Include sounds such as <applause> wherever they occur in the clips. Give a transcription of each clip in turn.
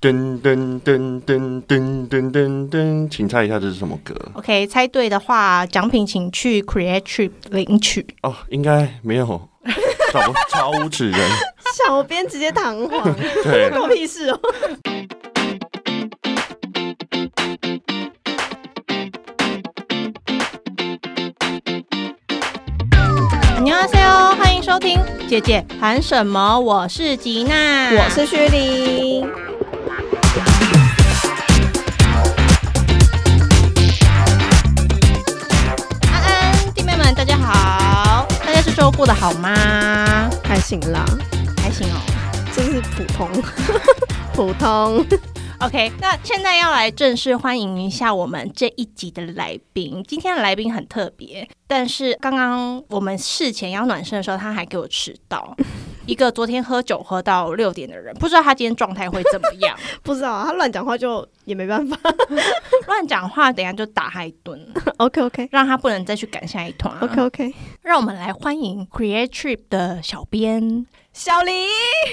噔噔噔噔噔噔噔噔，请猜一下这是什么歌？OK，猜对的话，奖品请去 Create Trip 领取。哦，应该没有，超无耻人。小编直接弹簧，对，关我屁事哦。你好，C 哦，欢迎收听，姐姐喊什么？我是吉娜，我是徐玲。安安，弟妹们，大家好，大家这周过得好吗？还行啦，还行哦。真是普通，<laughs> 普通。OK，那现在要来正式欢迎一下我们这一集的来宾。今天的来宾很特别，但是刚刚我们事前要暖身的时候，他还给我迟到。<laughs> 一个昨天喝酒喝到六点的人，不知道他今天状态会怎么样。<laughs> 不知道啊他乱讲话就也没办法。<laughs> 乱讲话，等下就打他一顿，OK OK 让他不能再去赶下一团、OK OK，让我们来欢迎 Create Trip 的小编。小黎，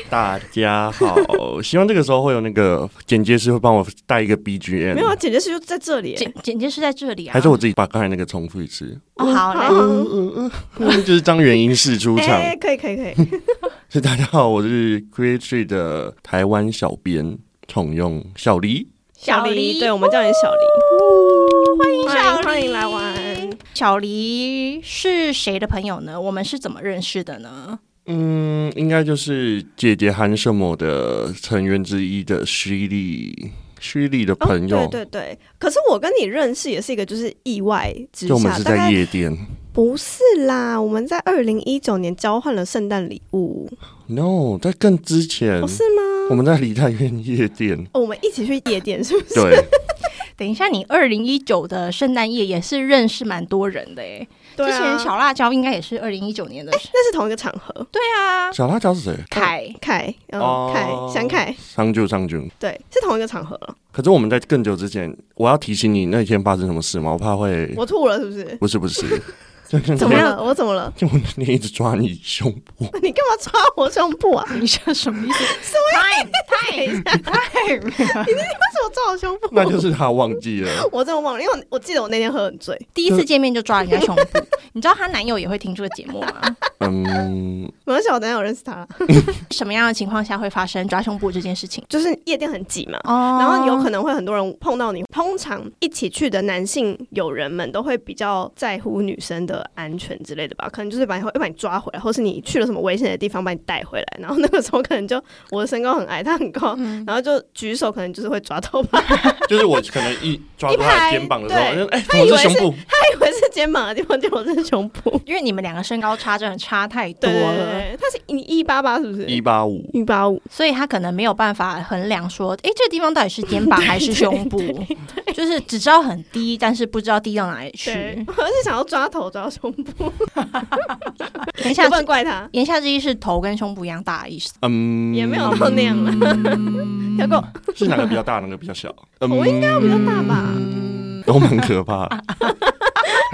大家好，希望这个时候会有那个剪接师会帮我带一个 BGM，没有啊，剪接师就在这里剪剪接师在这里啊，还是我自己把刚才那个重复一次？哦好来，嗯嗯嗯嗯，就是张元英式出场。哎，可以可以可以，<laughs> 所以大家好，我是 Create Tree 的台湾小编宠用小黎。小黎，黎对我们叫你小黎，欢迎小黎，欢迎来玩。小黎是谁的朋友呢？我们是怎么认识的呢？嗯，应该就是姐姐韩什么的成员之一的徐丽，虚丽的朋友。哦，对对对，可是我跟你认识也是一个就是意外之下，就我们是在夜店不是啦，我们在二零一九年交换了圣诞礼物，，no，在更之前，哦是吗？我们在梨泰院夜店。哦我们一起去夜店是不是？对，等一下，你二零一九的圣诞夜也是认识蛮多人的诶。对啊之前小辣椒应该也是二零一九年的。那是同一个场合。对啊，小辣椒是谁？凯凯，嗯，哦凯，想凯，商就上就。对，是同一个场合了。可是我们在更久之前，我要提醒你那天发生什么事吗？我怕会，我吐了是不是？不是不是，<laughs> 怎么样？我怎么了？就我那天一直抓你胸部，<laughs> 你干嘛抓我胸部啊？<laughs> 你这什么意思？Time time time，为什么抓我胸部？那就是他忘记了。我真的忘了，因为我我记得我那天喝很醉，第一次见面就抓人家胸部，<laughs> 你知道她男友也会听这个节目吗？嗯，没关系，我等一下有认识他了。什么样的情况下会发生抓胸部这件事情？就是夜店很挤嘛，哦然后有可能会很多人碰到你。通常一起去的男性友人们都会比较在乎女生的安全之类的吧，可能就是把你会把你抓回来，或是你去了什么危险的地方把你带回来。然后那个时候可能就我的身高很矮，他很高，嗯然后就举手，可能就是会抓到吧，<laughs> 就是我可能一抓住他的肩膀的时候，哎，怎他以为是胸部？他以为是肩膀的地方，结果是胸部。因为你们两个身高差真的差太多了，对，他是你一八八是不是？一八五，一八五，所以他可能没有办法衡量说，哎，这个地方到底是肩膀还是胸部，就是只知道很低，但是不知道低到哪里去。，我是想要抓头抓胸部，言下也不能怪他，言下之意是头跟胸部一样大的意思。嗯，也没有到那样了。小狗是哪个比较大，哪个比较小？我应该要比较大吧？嗯，都蛮可怕。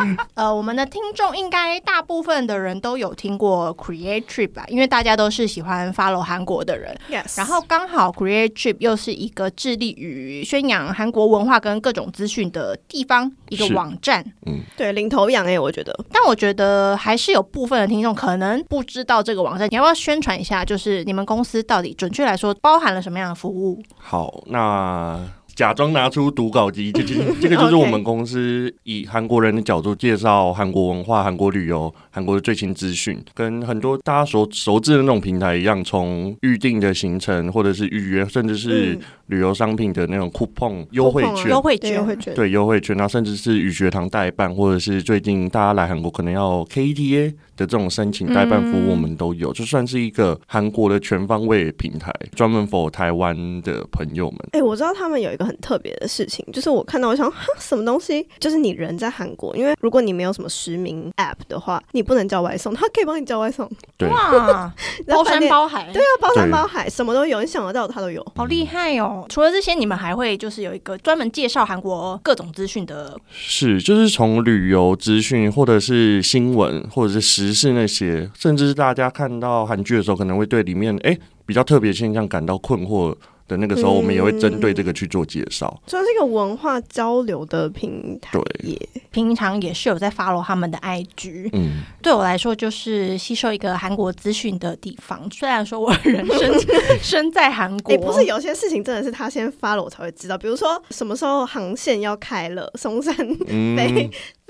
<laughs> 呃，我们的听众应该大部分的人都有听过 Create Trip 吧，因为大家都是喜欢 follow 韩国的人。Yes，然后刚好 Create Trip 又是一个致力于宣扬韩国文化跟各种资讯的地方，一个网站。嗯对领头羊哎，我觉得但我觉得还是有部分的听众可能不知道这个网站，你要不要宣传一下？就是你们公司到底准确来说包含了什么样的服务？好，那假装拿出读稿机，这就是 <laughs> 这个就是我们公司以韩国人的角度介绍韩国文化、韩国旅游、韩国的最新资讯，跟很多大家所熟知的那种平台一样，从预定的行程或者是预约，甚至是嗯旅游商品的那种 coupon 优惠券。优惠券对优惠券，对优惠券，然后甚至是语学堂代办，或者是最近大家来韩国可能要 KTA 的这种申请代办服务，嗯我们都有，就算是一个韩国的全方位平台，专门 for 台湾的朋友们。哎、我知道他们有一个很特别的事情，就是我看到我想哈什么东西，就是你人在韩国，因为如果你没有什么实名 App 的话，你不能叫外送，他可以帮你叫外送，对哇，<laughs> 包山包海，对啊，包山包海，什么都有，你想得到他都有。好厉害哦！除了这些，你们还会就是有一个专门介绍韩国各种资讯的，是，就是从旅游资讯，或者是新闻，或者是时事那些，甚至是大家看到韩剧的时候，可能会对里面哎、比较特别现象感到困惑的那个时候，我们也会针对这个去做介绍。算是一个文化交流的平台对。平常也是有在 follow 他们的 IG，嗯，对我来说就是吸收一个韩国资讯的地方。虽然说我人生 <laughs> 身在韩国，哎、不是有些事情真的是他先发了我才会知道，比如说什么时候航线要开了，松山嗯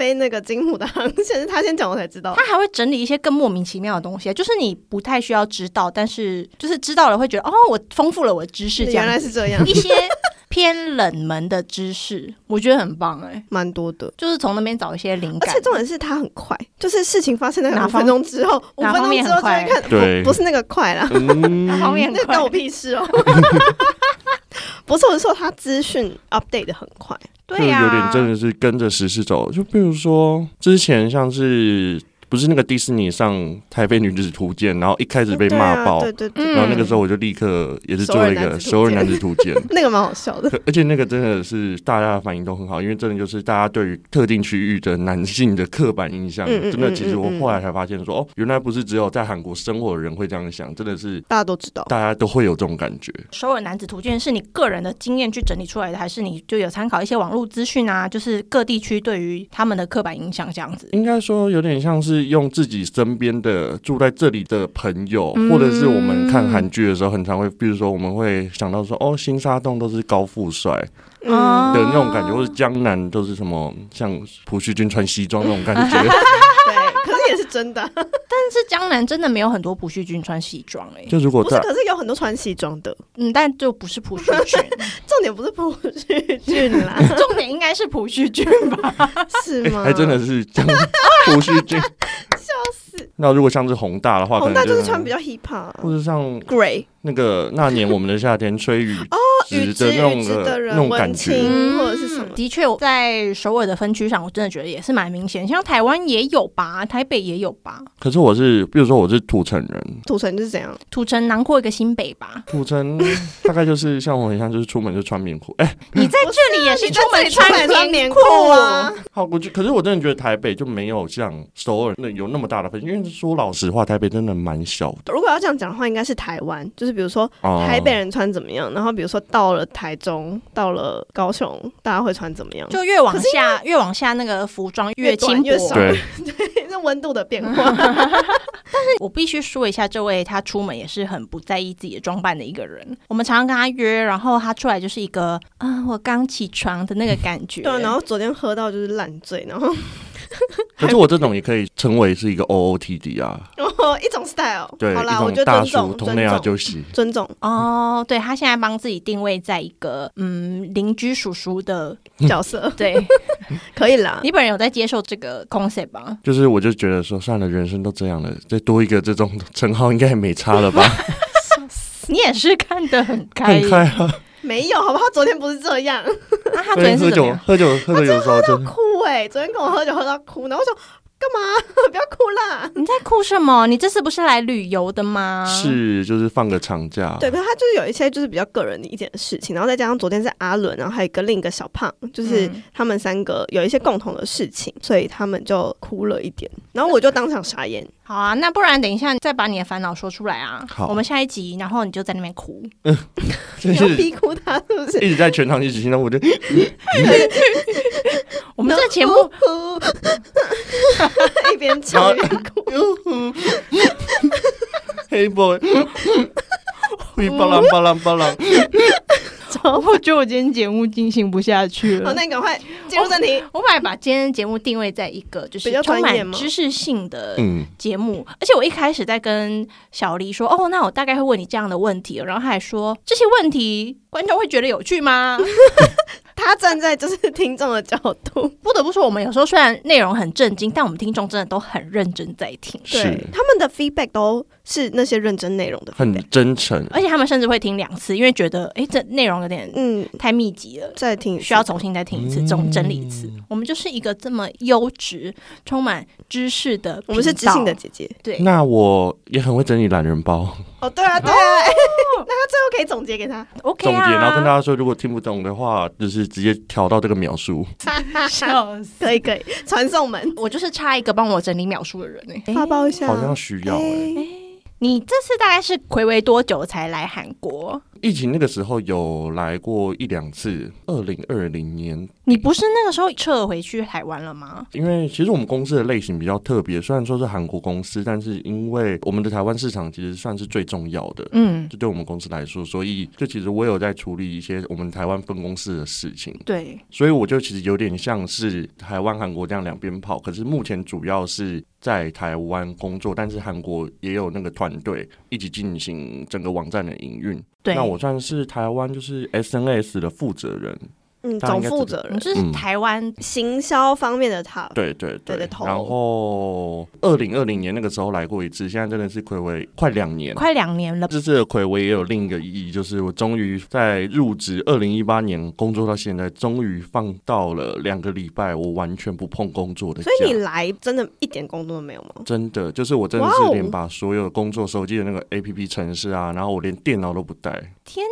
飞、那个金浦的航线是他先讲我才知道。他还会整理一些更莫名其妙的东西，就是你不太需要知道，但是就是知道了会觉得哦，我丰富了我的知识，原来是这样，一些偏冷门的知识，我觉得很棒哎、蛮多的。就是从那边找一些灵感而且。重点是它很快，就是事情发生在哪方五分钟之后，五分钟之后就面很快会看，对不不是那个快啦，嗯哪方面快那关我屁事哦。<laughs> 不是，我是说他资讯 update 的很快，对呀、就有点真的是跟着时事走。就比如说之前像是不是那个迪士尼上《台北女子图鉴》，然后一开始被骂爆，对啊对对然后那个时候我就立刻也是做了一个首首尔尔男子图鉴。<laughs> 那个蛮好笑的。<laughs> 而且那个真的是大家的反应都很好，因为真的就是大家对于特定区域的男性的刻板印象，真的其实我后来才发现说，哦，原来不是只有在韩国生活的人会这样想，真的是大家都知道，大家都会有这种感觉。首尔男子图鉴是你个人的经验去整理出来的，还是你就有参考一些网络资讯啊？就是各地区对于他们的刻板印象这样子。应该说有点像是用自己身边的住在这里的朋友，嗯或者是我们看韩剧的时候，很常会，比如说我们会想到说，哦，新沙洞都是高富帅的那种感觉，或者江南都是什么像朴叙俊穿西装那种感觉。<laughs> 是也是真的，<laughs> 但是江南真的没有很多普旭俊穿西装哎、就如果不是，可是有很多穿西装的，嗯，但就不是普旭俊，<laughs> 重点不是普旭俊啦，<laughs> 重点应该是普旭俊吧？是吗？哎还真的是江朴叙俊，笑死。那如果像是宏大的话，可宏能大就是穿比较 hip hop，或者像 gray 那个那年我们的夏天吹雨哦雨的那种雨之的人那种感文觉。或者是什么。的确，在首尔的分区上，我真的觉得也是蛮明显。像台湾也有吧，台北也有吧，可是我是，比如说我是土城人，土城就是怎样？土城囊括一个新北吧。土城 <laughs> 大概就是像我很像，就是出门就穿棉裤。哎、<laughs> 你在这里也是出门这里出门穿棉裤裤啊？好，我就可是我真的觉得台北就没有像首尔那有那么大的分歧，因为说老实话，台北真的蛮小的。如果要这样讲的话，应该是台湾，就是比如说哦台北人穿怎么样，然后比如说到了台中、到了高雄，大家会穿怎么样？就越往下，越往下那个服装越短轻薄。越少 <laughs> 对，这温度的变化。<laughs> 但是我必须说一下，这位他出门也是很不在意自己的装扮的一个人。我们常常跟他约，然后他出来就是一个啊，我刚起床的那个感觉。对啊，然后昨天喝到就是烂醉，然后可是我这种也可以称为是一个 OOTD 啊，<laughs> 哦 <laughs> 一种 style。对，好啦，我一就种大叔尊重尊重。尊重哦，对他现在帮自己定位在一个嗯邻居叔叔的 <laughs> 角色，<laughs> 对。可以啦。你本人有在接受这个 concept 吗？就是我就觉得说，算了，人生都这样了，再多一个这种称号应该也没差了吧？你也是看得很开，很开啊！没有，好不好？他昨天不是这样，那他昨昨天喝酒天是怎么样？喝酒喝酒有时候真哭哎、昨天跟我喝酒喝到哭，然后我说干嘛？<laughs> 不要哭啦。你在哭什么？你这次不是来旅游的吗？是就是放个长假，对，可是他就是有一些就是比较个人的一点的事情，然后再加上昨天是阿伦，然后还有一个另一个小胖，就是嗯他们三个有一些共同的事情，所以他们就哭了一点，然后我就当场傻眼。好啊，那不然等一下再把你的烦恼说出来啊。好我们下一集，然后你就在那边哭。<laughs> 就你要是逼哭他是不是？一直在全场一直听到，我就 <laughs> 我们这个节目哭，<laughs> 一边唱一边哭。<laughs> 黑 boy，<laughs> 会巴啷巴啷巴啷。我觉得我今天节目进行不下去好，了。那你赶快进入正题。我本来把今天节目定位在一个就是比较充专业吗满知识性的嗯，节目，而且我一开始在跟小黎说，哦，那我大概会问你这样的问题，然后他还说这些问题观众会觉得有趣吗？他站在就是听众的角度，<laughs> 不得不说，我们有时候虽然内容很震惊，但我们听众真的都很认真在听，对他们的 feedback 都是那些认真内容的。很真诚。而且他们甚至会听两次，因为觉得哎，这内容有点嗯，太密集了。再听需要重新再听一次，嗯总整理一次。我们就是一个这么优质、充满知识的频道，我们是知性的姐姐。对。那我也很会整理懒人包哦，对啊，对啊，<laughs> 那他最后可以总结给他。OK 总结，啊，然后跟大家说，如果听不懂的话，就是直接调到这个描述。<laughs> 笑死。可以可以，传送门我就是差一个帮我整理秒数的人呢、发包一下，好像需要哎、哎你这次大概是回违多久才来韩国？疫情那个时候有来过一两次，二零二零年。你不是那个时候撤回去台湾了吗？因为其实我们公司的类型比较特别，虽然说是韩国公司，但是因为我们的台湾市场其实算是最重要的，嗯，就对我们公司来说，所以就其实我有在处理一些我们台湾分公司的事情，对，所以我就其实有点像是台湾、韩国这样两边跑，可是目前主要是在台湾工作，但是韩国也有那个团队一起进行整个网站的营运。对，那我算是台湾就是 SNS 的负责人，嗯，总负责人，就是嗯台湾行销方面的 top，对对对对的。头然后二零二零年那个时候来过一次，现在真的是暌违快两年。快两年了，这次的暌违也有另一个意义，就是我终于在入职二零一八年工作到现在，终于放到了两个礼拜，我完全不碰工作的。所以你来真的一点工作都没有吗？真的就是我真的是连把所有工作手机的那个 A P P 程式啊，然后我连电脑都不带。天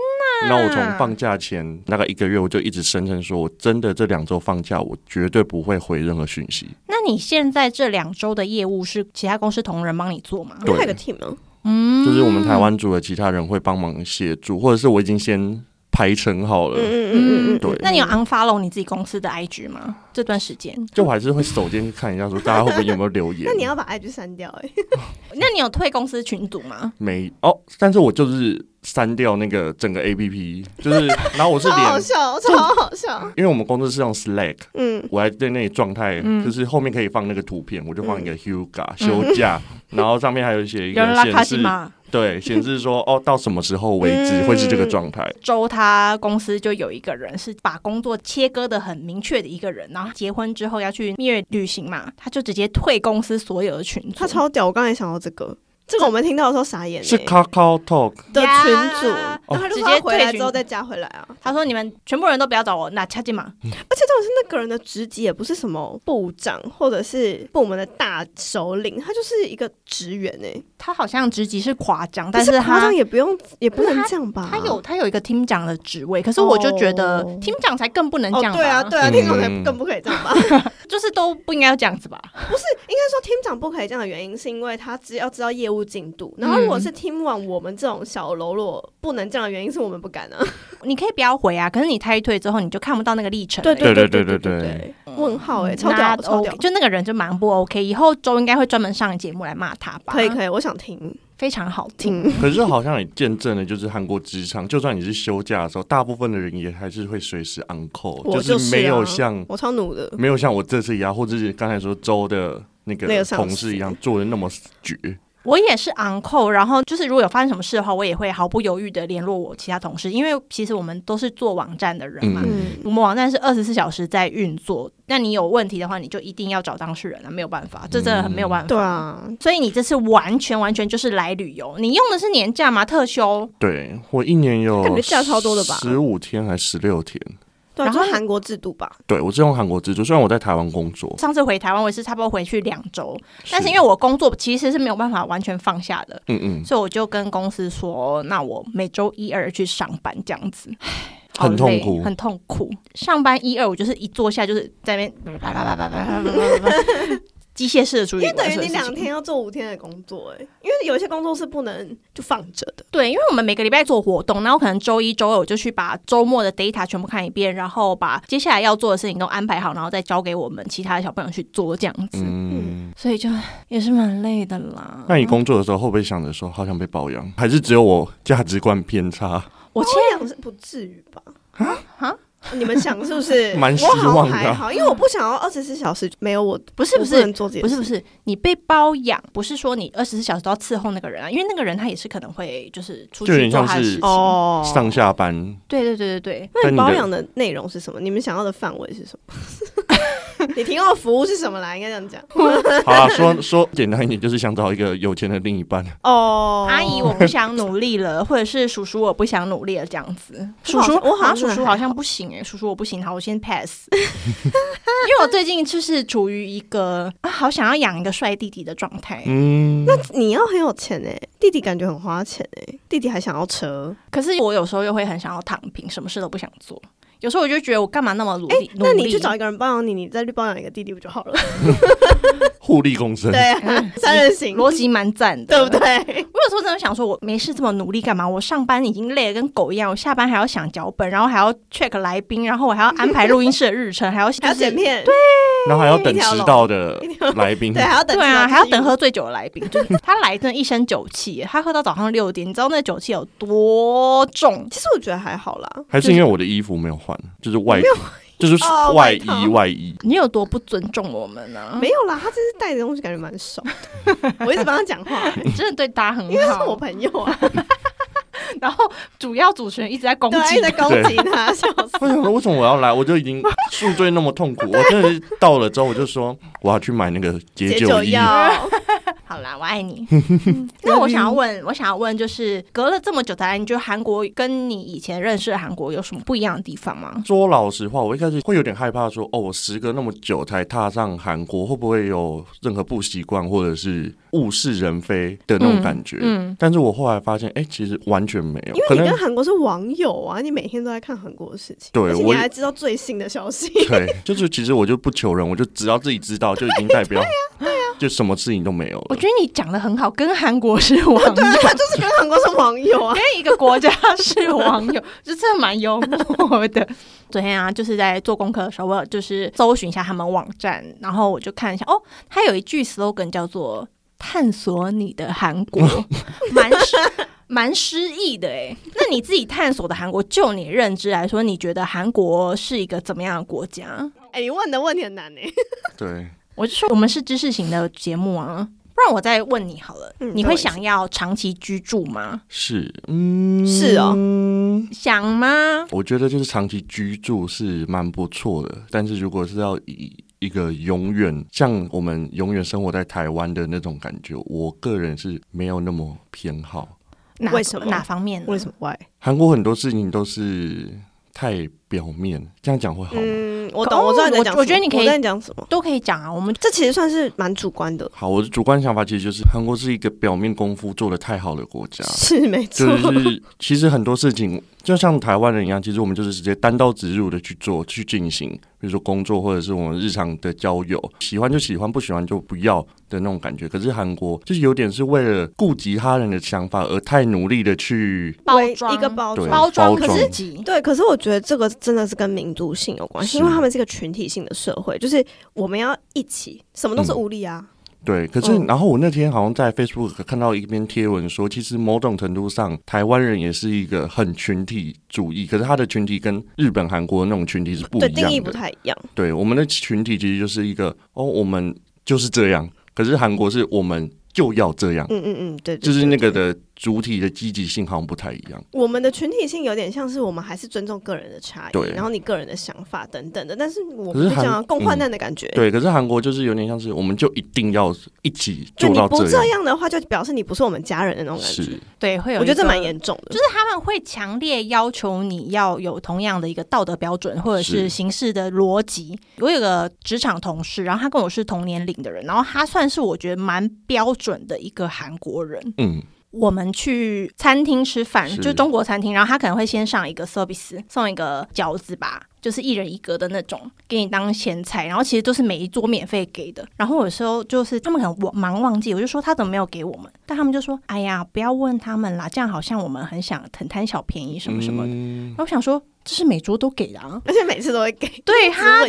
哪！那我从放假前大概一个月，我就一直声称说，我真的这两周放假，我绝对不会回任何讯息。那你现在这两周的业务是其他公司同仁帮你做吗？对还有个 team 吗？嗯就是我们台湾组的其他人会帮忙协助，或者是我已经先排成好了，嗯嗯嗯嗯，对那你有 unfollow 你自己公司的 IG 吗？这段时间，就我还是会手贱去看一下，说大家会不会有没有留言。那你要把 IG 删掉哎、<laughs> 那你有退公司群组吗？没哦，但是我就是删掉那个整个 A P P，就是然后我是超好连，笑，超好笑。因为我们公司是用 Slack。嗯，我还在那里状态，嗯就是后面可以放那个图片，我就放一个 Huga 休假，然后上面还有写一个显示，对，显示说哦，到什么时候为止嗯会是这个状态。周他公司就有一个人是把工作切割的很明确的一个人，然后结婚之后要去蜜月旅行嘛，他就直接退公司所有的群组。他超屌，我刚才想到这个，这个我们听到的时候傻眼、欸，是 Kakao Talk，的群组，呀然后他就直接回来之后再加回来啊。他说你们全部人都不要找我，那掐进嘛。而且这种是那个人的职级也不是什么部长或者是部门的大首领，他就是一个职员哎、他好像职级是夸张，但是夸他张也不用，也不能这样吧？他有他有一个 team 长的职位，可是我就觉得厅长才更不能这哦，样吧、对啊，对啊，嗯厅长才更不可以这样吧？<laughs> <laughs> 就是都不应该要这样子吧？不是应该说厅长不可以这样的原因，是因为他只要知道业务进度。然后如果是 team one，我们这种小喽啰不能这样的原因是我们不敢啊。<laughs> 你可以不要回啊，可是你退退之后你就看不到那个历程。对对对对对对对，问号哎，超屌那超屌 OK，，就那个人就蛮不 OK，以后周应该会专门上节目来骂他吧？可以可以，我想听非常好听。<laughs> 可是好像也见证了，就是韩国职场，就算你是休假的时候，大部分的人也还是会随时 on call，我就是没啊有像我超努的，没有像我这次一样，或者是刚才说周的那个那个同事一样做的那么绝。我也是 on call，然后就是如果有发生什么事的话，我也会毫不犹豫的联络我其他同事，因为其实我们都是做网站的人嘛。嗯，我们网站是二十四小时在运作，那你有问题的话，你就一定要找当事人啊，没有办法，这真的很没有办法。对啊，所以你这次完全完全就是来旅游，你用的是年假吗？特休？对我一年有感觉假超多的吧十五天还十六天。然后韩国制度吧。对我是用韩国制度，虽然我在台湾工作，上次回台湾我也是差不多回去两周，但是因为我工作其实是没有办法完全放下的，嗯嗯，所以我就跟公司说，那我每周一二去上班这样子。<sighs> 很痛苦很痛苦。上班一二，我就是一坐下就是在那边机械式的处理，因为等于你两天要做五天的工作、哎，因为有一些工作是不能就放着的。对，因为我们每个礼拜做活动，然后可能周一周二我就去把周末的 data 全部看一遍，然后把接下来要做的事情都安排好，然后再交给我们其他的小朋友去做这样子。嗯，所以就也是蛮累的啦。那你工作的时候会不会想着说好想被包养，还是只有我价值观偏差？我包养是不至于吧？啊啊！你们想是不是？<laughs> 蛮希我好望还好，因为我不想要二十四小时没有我，不是不是能做这件事不是不是，你被包养，不是说你二十四小时都要伺候那个人啊，因为那个人他也是可能会就是出去点像是做他的事情。哦上下班对对对对对，那你包养的内容是什么？你们想要的范围是什么？<laughs> <laughs> <laughs> 你提供的服务是什么啦？应该这样讲。好啊，说说简单一点，就是想找一个有钱的另一半。哦阿姨我不想努力了，或者是叔叔我不想努力了这样子。叔叔我好像啊，叔叔好像不行哎、叔叔我不行，好，我先 pass。<laughs> 因为我最近就是处于一个啊，好想要养一个帅弟弟的状态。嗯，那你要很有钱哎、弟弟感觉很花钱哎、弟弟还想要车，可是我有时候又会很想要躺平，什么事都不想做。有时候我就觉得我干嘛那么努哎、力？努力那你去找一个人包养你，你再去包养一个弟弟不就好了？<laughs> 互利共生。对啊，<laughs> 三人行，逻辑蛮赞的，对不？对？我有时候真的想说，我没事这么努力干嘛？我上班已经累得跟狗一样，我下班还要想脚本，然后还要 check 来宾，然后我还要安排录音室的日程，<laughs> 还要还要就是剪片，然后还要等迟到的来宾对，，还要等，对啊，还要等。喝醉酒的来宾，就是他来真的一身酒气，他喝到早上六点，你知道那酒气有多重？其实我觉得还好啦，还是因为我的衣服没有换，就是外，就是哦外衣外衣。你有多不尊重我们呢、没有啦，他这是带的东西感觉蛮少的。<laughs> 我一直帮他讲话，你真的对大家很因为是我。朋友啊，然后主要主持人一直在攻对啊，一击直在攻击他，笑死。为什么，为什么我要来？我就已经 <laughs> 宿醉那么痛苦，我真的是到了之后，我就说我要去买那个解。酒药，<laughs> 好啦，我爱你。<laughs> 那我想要问，我想要问，就是隔了这么久才来，你觉得韩国跟你以前认识的韩国有什么不一样的地方吗？说老实话，我一开始会有点害怕说哦，我时隔那么久才踏上韩国，会不会有任何不习惯或者是物是人非的那种感觉？嗯，但是我后来发现，哎、其实完全没有，因为你跟韩国是网友啊，你每天都在看韩国的事情，对我还知道最新的消息。对，就是其实我就不求人，我就只要自己知道，就已经代表，<laughs> 就什么事情都没有了。我觉得你讲的很好，跟韩国是网 <laughs> 友，他就是跟韩国是网友啊，跟一个国家是网友，就真的蛮幽默的。<laughs> 昨天啊，就是在做功课的时候，我就是搜寻一下他们网站，然后我就看一下，哦，他有一句 slogan 叫做“探索你的韩国 <laughs> ”，蛮诗蛮诗意的诶。那你自己探索的韩国，就你认知来说，你觉得韩国是一个怎么样的国家？哎，你问的问题很难呢。对，我就说我们是知识型的节目啊，不然我再问你好了，嗯你会想要长期居住吗？是，嗯，是哦想吗？我觉得就是长期居住是蛮不错的，但是如果是要以一个永远像我们永远生活在台湾的那种感觉，我个人是没有那么偏好。哪为什么哪方面呢？为什么 why？韩国很多事情都是太表面，这样讲会好吗？嗯，我懂，哦我知道你在讲什么。我我觉得你可以我在讲什么。都可以讲啊？我们这其实算是蛮主观的，好，我的主观想法其实就是韩国是一个表面功夫做的太好的国家，是没错。就是其实很多事情就像台湾人一样，其实我们就是直接单刀直入的去做去进行，比如说工作或者是我们日常的交友，喜欢就喜欢，不喜欢就不要的那种感觉。可是韩国就是有点是为了顾及他人的想法而太努力的去包装一个包装，包装包装自己，对，可是我觉得这个真的是跟民族性有关系，因为他们是一个群体性的社会，就是我们要一起，什么都是嗯无力啊。对，可是嗯然后我那天好像在 Facebook 看到一篇贴文说，其实某种程度上，台湾人也是一个很群体主义，可是他的群体跟日本、韩国那种群体是不一对，样定义不。太一样。对，我们的群体其实就是一个哦，我们就是这样，可是韩国是我们就要这样，嗯嗯嗯，对，对就是那个。的主体的积极性好像不太一样。我们的群体性有点像是我们还是尊重个人的差异，对然后你个人的想法等等的，但是我们就讲共患嗯难的感觉。对，可是韩国就是有点像是，我们就一定要一起那你不做到这这样的话，就表示你不是我们家人的那种感觉。对，会有我觉得这蛮严重的。就是他们会强烈要求你要有同样的一个道德标准，或者是是行事的逻辑。我有个职场同事，然后他跟我是同年龄的人，然后他算是我觉得蛮标准的一个韩国人。嗯，我们去餐厅吃饭，就中国餐厅，然后他可能会先上一个 service，送一个饺子吧，就是一人一格的那种，给你当前菜，然后其实都是每一桌免费给的。然后有时候就是他们可能我忙忘记，我就说他怎么没有给我们？但他们就说：“哎呀，不要问他们啦，这样好像我们很想很贪小便宜什么什么的。嗯然后我想说，这是每桌都给的啊，而且每次都会给，对 <laughs> 他。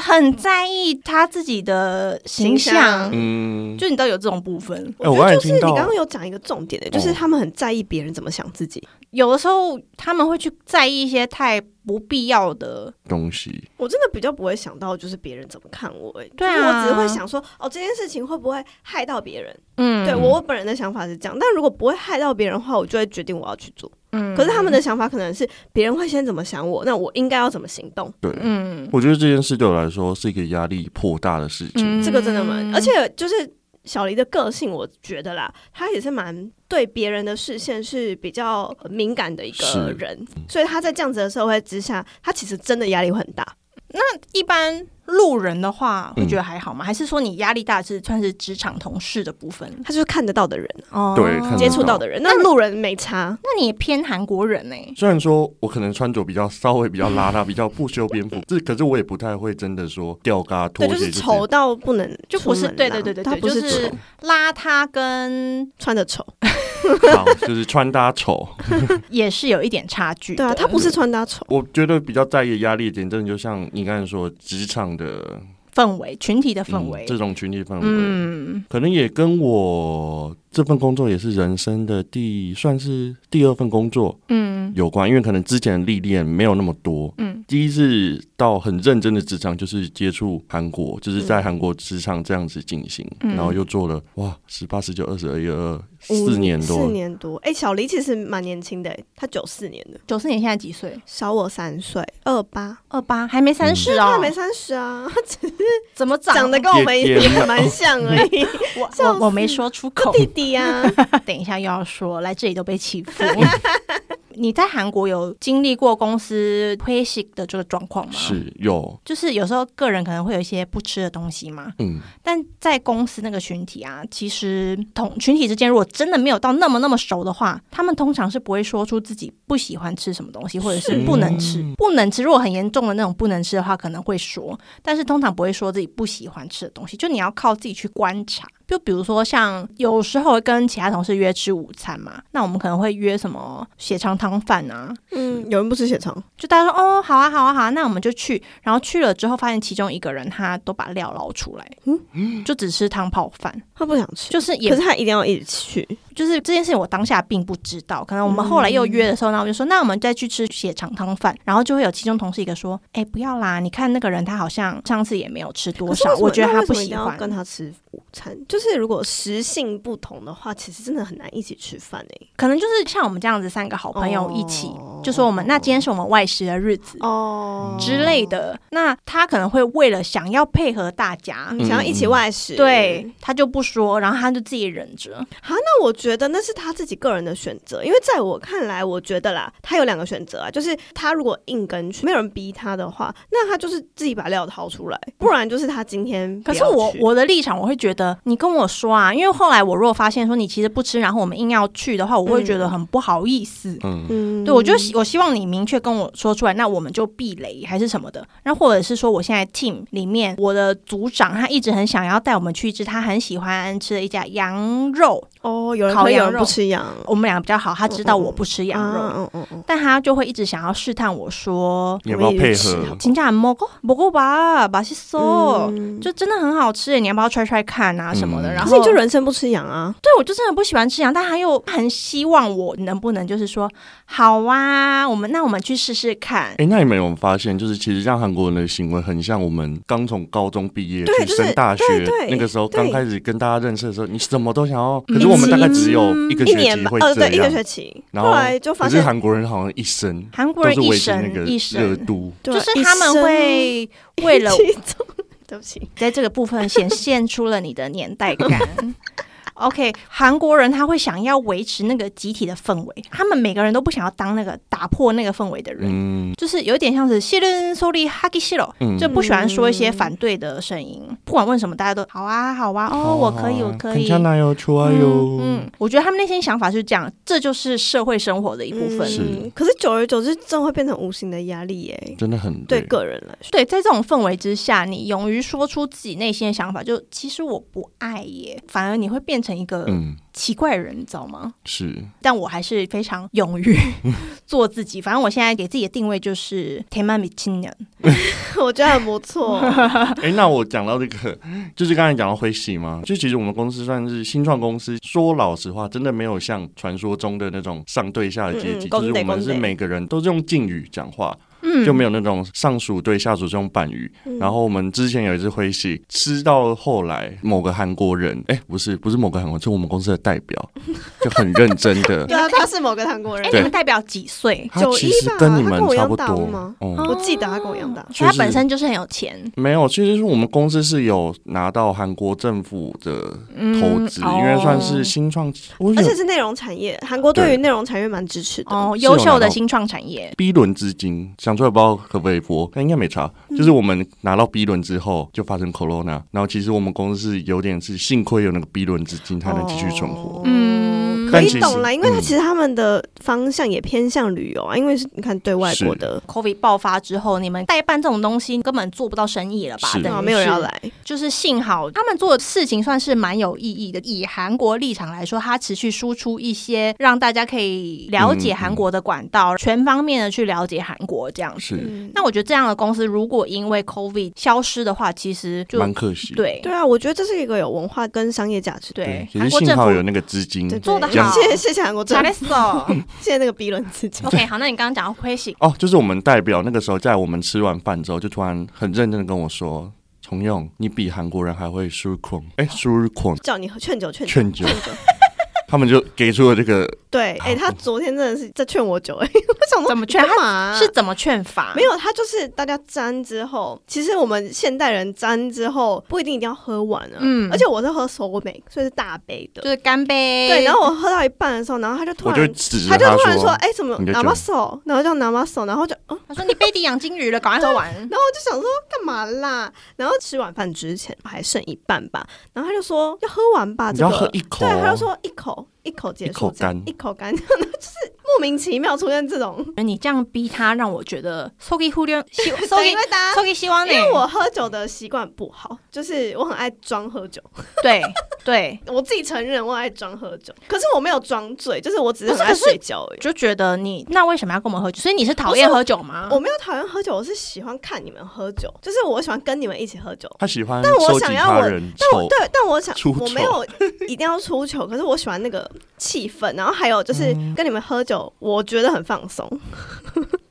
很在意他自己的形形象象，嗯，就你知道有这种部分。哎我我觉得就是你刚刚刚有讲一个重点的，就是哦他们很在意别人怎么想自己。有的时候他们会去在意一些太不必要的东西，我真的比较不会想到就是别人怎么看我、欸，对啊就是我只是会想说，哦，这件事情会不会害到别人？嗯对我我本人的想法是这样，但如果不会害到别人的话，我就会决定我要去做。嗯可是他们的想法可能是别人会先怎么想我，那我应该要怎么行动？对，嗯我觉得这件事对我来说是一个压力颇大的事情。嗯这个真的蛮，而且就是小黎的个性，我觉得啦，他也是蛮对别人的视线是比较敏感的一个人，所以他在这样子的社会之下，他其实真的压力会很大。那一般路人的话，会嗯觉得还好吗？还是说你压力大是算是职场同事的部分？他就是看得到的人，哦对看得接触到的人，那路人没差。那你也偏韩国人呢、虽然说我可能穿着比较稍微比较邋遢，比较不修边幅，<laughs> 这可是我也不太会真的说吊嘎拖鞋，就鞋是丑到不能就不是对对对对对他不是就是，邋遢跟穿的丑。好，就是穿搭丑。<laughs> 也是有一点差距。对啊，他不是穿搭丑，我觉得比较在意压力点，真的就像你刚才说，职场的氛围，群体的氛围。嗯这种群体氛围，嗯，可能也跟我这份工作也是人生的第算是第二份工作嗯。有关，因为可能之前的历练没有那么多。嗯。第一次到很认真的职场，就是接触韩国，就是在嗯韩国职场这样子进行，嗯。然后又做了哇十八、十九、二十、二一、二二四年多，四年多。哎，小黎其实蛮年轻的，他九四年的，九四年现在几岁？小我三岁，二八，二八，还没三十哦。他还，没三十啊，只 <laughs> 是怎么长长得跟我们也也也蛮像而已，<laughs> 我笑我我没说出口，弟弟啊。<laughs> 等一下又要说，来这里都被欺负。<laughs> 你在韩国有经历过公司推行的这个状况吗？，是有就是有时候个人可能会有一些不吃的东西嘛，嗯但在公司那个群体啊，其实同群体之间如果真的没有到那么那么熟的话，他们通常是不会说出自己不喜欢吃什么东西，或者是不能吃。不能吃，如果很严重的那种不能吃的话，可能会说，但是通常不会说自己不喜欢吃的东西，就你要靠自己去观察。就比如说，像有时候跟其他同事约吃午餐嘛，那我们可能会约什么血肠汤饭啊，嗯，有人不吃血肠，就大家说哦，好啊，好啊，好啊，那我们就去。然后去了之后，发现其中一个人他都把料捞出来，嗯，就只吃汤泡饭，他不想吃，就是也可是他一定要一起去。就是这件事情，我当下并不知道。可能我们后来又约的时候，那我就说，那我们再去吃血肠汤饭。然后就会有其中同事一个说，哎，不要啦，你看那个人他好像上次也没有吃多少，我觉得他不喜欢。跟他吃午餐。就是如果食性不同的话，其实真的很难一起吃饭诶。可能就是像我们这样子三个好朋友一起，哦就说我们那今天是我们外食的日子。哦之类的，那他可能会为了想要配合大家，嗯想要一起外食，对他就不说，然后他就自己忍着。好，那我觉得那是他自己个人的选择，因为在我看来，我觉得啦，他有两个选择啊，就是他如果硬跟去，没有人逼他的话，那他就是自己把料掏出来，不然就是他今天可是我我的立场，我会觉得你跟我说啊，因为后来我如果发现说你其实不吃，然后我们硬要去的话，我会觉得很不好意思。嗯嗯对，我就希我希望你明确跟我说出来，那我们就避雷还是什么的。那或者是说，我现在 team 里面我的组长他一直很想要带我们去一只他很喜欢吃的一家羊肉哦，有人不吃羊，我们两个比较好，他知道我不吃羊肉，嗯嗯，但他就会一直想要试探我说你要不要配合？请假摸菇不菇吧，把西索就真的很好吃，你要不要 try try 看啊什么的？然后你就人生不吃羊啊？对，我就真的不喜欢吃羊，但他又很希望我能不能就是说好。啊，我们那我们去试试看。哎、那你们有没有发现，就是其实像韩国人的行为，很像我们刚从高中毕业去对就是升大学那个时候，刚开始跟大家认识的时候，你什么都想要。可是我们大概只有一个学期吧，呃，会这对，一个样，学期，然后后来就发可是现，韩国人好像一生韩国人一生维持那个热一生，度。就是他们会为了 <laughs> 对不起，在这个部分显现出了你的年代感。<laughs> OK，韩国人他会想要维持那个集体的氛围，他们每个人都不想要当那个打破那个氛围的人，嗯、就是有点像是谢伦说利哈基西罗，就不喜欢说一些反对的声音，不管问什么，大家都好啊，好啊，哦，我可以，我可以，嗯，我觉得他们内心想法是这样，这就是社会生活的一部分。嗯、是，可是久而久之，真会变成无形的压力耶、真的很,对个人来说，对，在这种氛围之下，你勇于说出自己内心的想法，就其实我不爱耶，反而你会变成。一个嗯奇怪的人，你知道吗？是但我还是非常勇于 <laughs> 做自己。反正我现在给自己的定位就是天满米青年。<laughs> 我觉得很不错。<laughs> 哎、那我讲到这个，就是刚才讲到灰喜嘛，就其实我们公司算是新创公司。说老实话，真的没有像传说中的那种上对下的阶级，嗯嗯就是我们是每个人都是用敬语讲话，嗯就没有那种上属对下属这种板语。嗯然后我们之前有一次会戏，吃到后来某个韩国人，哎、不是不是某个韩国人，是我们公司的代表，就很认真的 <laughs> 对。啊，他是某个韩国人哎、，对你们代表几岁？他九一其实吧跟你们差不多大吗，嗯，我记得他跟我一样大。所以他本身就是很有钱，没有，其实是我们公司是有拿到韩国政府的投资，嗯因为算是哦新创，而且是内容产业，韩国对于内容产业蛮支持的。哦，优秀的新创产业。B 轮资金，想出来不知道可不可以播，但应该没差。就是我们拿到 B 轮之后就发生 Corona，然后其实我们公司是有点是幸亏有那个 B 轮资金才能继续存活。嗯可以懂了，因为它嗯其实他们的方向也偏向旅游啊，因为是你看对外国的，COVID 爆发之后，你们代办这种东西根本做不到生意了吧？没有人要来，就是幸好他们做的事情算是蛮有意义的。以韩国立场来说，它持续输出一些让大家可以了解嗯韩国的管道，全方面的去了解韩国这样子。那我觉得这样的公司如果因为 COVID 消失的话，其实就蛮可惜。对对啊，我觉得这是一个有文化跟商业价值的。对，其韩国政府实幸好有那个资金做得好谢谢谢谢韩国政府，<laughs> 谢谢那个 B 轮自己。OK，好，那你刚刚讲到亏损，哦，就是我们代表那个时候在我们吃完饭之后，就突然很认真的跟我说：“重用，你比韩国人还会输控，哎，输入控叫你喝劝酒劝酒。劝酒。酒，”他们就给出了这个对，哎，他昨天真的是在劝我酒，哎，<laughs> 我想说怎么劝干嘛啊？是怎么劝法？没有，他就是大家沾之后，其实我们现代人沾之后不一定一定要喝完啊。嗯而且我是喝手美，所以是大杯的。就是干杯。对，然后我喝到一半的时候，然后他就突我就然，他就突然说：“说哎、怎么拿把手？”然后叫拿把手，然后就，嗯，他说你杯底养金鱼了，赶快喝完。<laughs> 然后我就想说干嘛啦？然后吃晚饭之前还剩一半吧，然后他就说要喝完吧，你这个要喝一口对，他哦就说一口 people 一口结束，一口干这样一口干，<laughs> 就是莫名其妙出现这种。你这样逼他，让我觉得 Sogi 忽略希 <laughs> 对 Sogi 因为大家 Sogi 希望呢因，为我喝酒的习惯不好，就是我很爱装喝酒。对 <laughs> 对，我自己承认我爱装喝酒，可是我没有装醉，就是我只是很爱睡觉而已。就觉得你那为什么要跟我们喝酒？所以你是讨厌喝酒吗？我没有讨厌喝酒，我是喜欢看你们喝酒，就是我喜欢跟你们一起喝酒。他喜欢但我想要我但我对，但我想我没有一定要出糗，可是我喜欢那个气氛，然后还有就是嗯跟你们喝酒，我觉得很放松。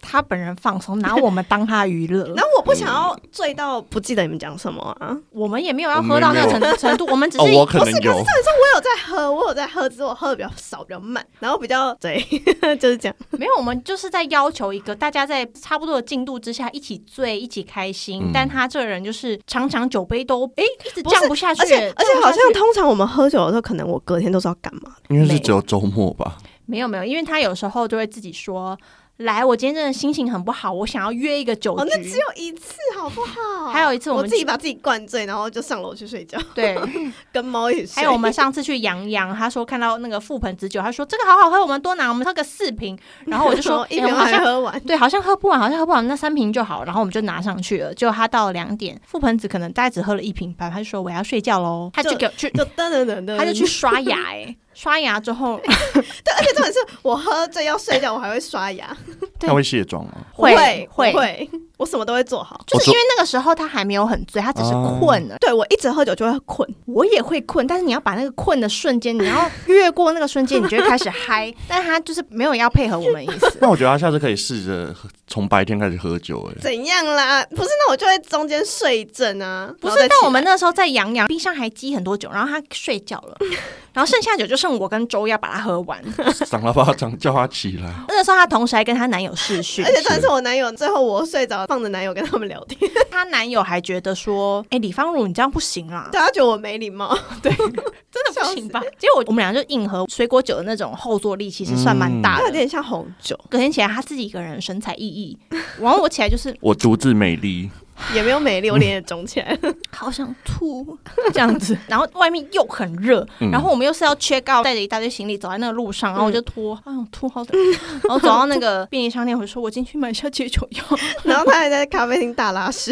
他本人放松，拿我们当他娱乐 <laughs> 然。后我不想要醉到不记得你们讲什么啊。我们也没有要喝到那个程程度，我们只是 <laughs> 哦，是我可能有，我有在喝，我有在喝，只是我喝的比较少，比较慢，然后比较对，<laughs> 就是这样。没有，我们就是在要求一个大家在差不多的进度之下一起醉，一起开心。嗯但他这个人就是常常酒杯都哎一直降不下去，而且而且好像通常我们喝酒的时候，可能我隔天都是要干嘛的。因为是只有周末吧。没有没有，因为他有时候就会自己说。来，我今天真的心情很不好，我想要约一个酒局。哦，那只有一次，好不好？还有一次我自己把自己灌醉，然后就上楼去睡觉，对，<laughs> 跟猫一起睡。还有我们上次去洋洋，他说看到那个覆盆子酒，他说这个好好喝，我们多拿，我们喝个四瓶。然后我就说，<laughs> 一瓶好像还喝完，对，好像喝不完，好像喝不完，那三瓶就好。然后我们就拿上去了。结果他到了两点，覆盆子可能大概只喝了一瓶吧，他就说我要睡觉喽，他就给我去，就噔噔噔噔，他就去刷牙、哎，刷牙之后 <laughs> 对，而且重点是我喝醉要睡觉，我还会刷牙，他会卸妆吗？会会会。会，我什么都会做好。就是因为那个时候他还没有很醉，他只是困了。对我一直喝酒就会困，我也会困，但是你要把那个困的瞬间，你要越过那个瞬间，你就会开始嗨。<laughs> 但他就是没有要配合我们的意思。那我觉得他下次可以试着从白天开始喝酒，哎，怎样啦？不是，那我就会中间睡一阵啊。不是，但我们那时候在洋洋冰箱还积很多酒，然后他睡觉了，<laughs> 然后剩下酒就剩我跟周要把它喝完。<laughs> 长了巴掌，叫他起来。那个时候她同时还跟她男友试训而，且重点是我男友，最后我睡着，放着男友跟他们聊天，她男友还觉得说：“哎、李芳如你这样不行啦，<laughs> 大家觉得我没礼貌。<laughs> 对真的不行吧？”结果我们俩就硬喝水果酒的那种后坐力，其实算蛮大的。它有点像红酒，隔天起来，他自己一个人神采奕奕，然后我起来就是 <laughs> 我独自美丽，<laughs> 也没有美丽，我脸也肿起来了。<laughs> 好想吐这样子，<laughs> 然后外面又很热，嗯然后我们又是要 check out，带着一大堆行李走在那个路上，然后我就拖，哎呦吐好的，然后走到那个便利商店，我就说我进去买一下解酒药。然后他还在咖啡厅大拉屎，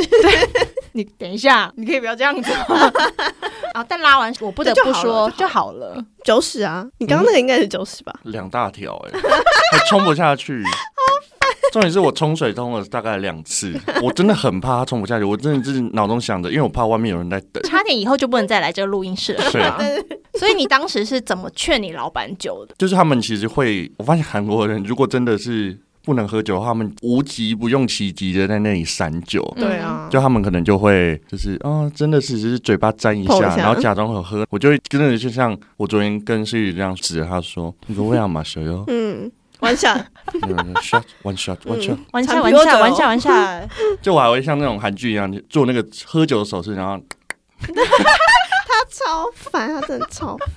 你等一下，你可以不要这样子吗？然后但拉完，我不得不说就好了。九十啊！你刚刚那个应该是九十吧？两大条，哎，还冲不下去。重点是我冲水冲了大概两次，我真的很怕他冲不下去，我真的是脑中想着，因为我怕外面有人在等。差点以后就不能再来这个录音室了，是对吧？所以你当时是怎么劝你老板酒的？就是他们其实会，我发现韩国人如果真的是不能喝酒的话，他们无急不用其极的在那里散酒。嗯对啊，就他们可能就会就是哦，真的是只是嘴巴沾一下，碰一下然后假装有喝。我就会真的就像我昨天跟诗雨这样指着他说：“你说为什么小优嗯，玩笑，shot one shot one shot？” 玩下产比我久玩下玩下玩下，就我还会像那种韩剧一样做那个喝酒的手势，然后他超烦，他真的超烦，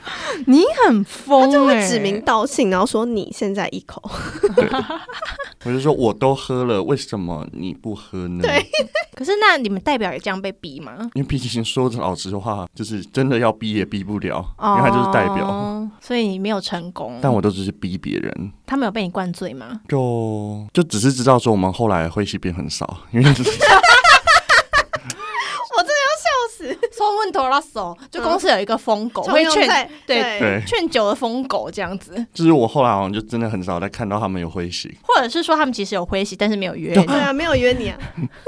你很疯、欸，他就会指名道姓，然后说你现在一口，<laughs> 我就说我都喝了，为什么你不喝呢？对 <laughs> 可是那你们代表也这样被逼吗？因为毕竟说老实话，就是真的要逼也逼不了，因为他就是代表。哦，所以你没有成功。但我都只是逼别人，他们有被你灌醉吗？就就只是知道说我们后来会戏变很少，因为就是说问头拉手，就公司有一个疯狗、常会劝对对，劝酒的疯狗这样子，就是我后来好像就真的很少再看到他们有会戏。或者是说他们其实有灰喜，但是没有约你。对啊，<laughs> 没有约你啊，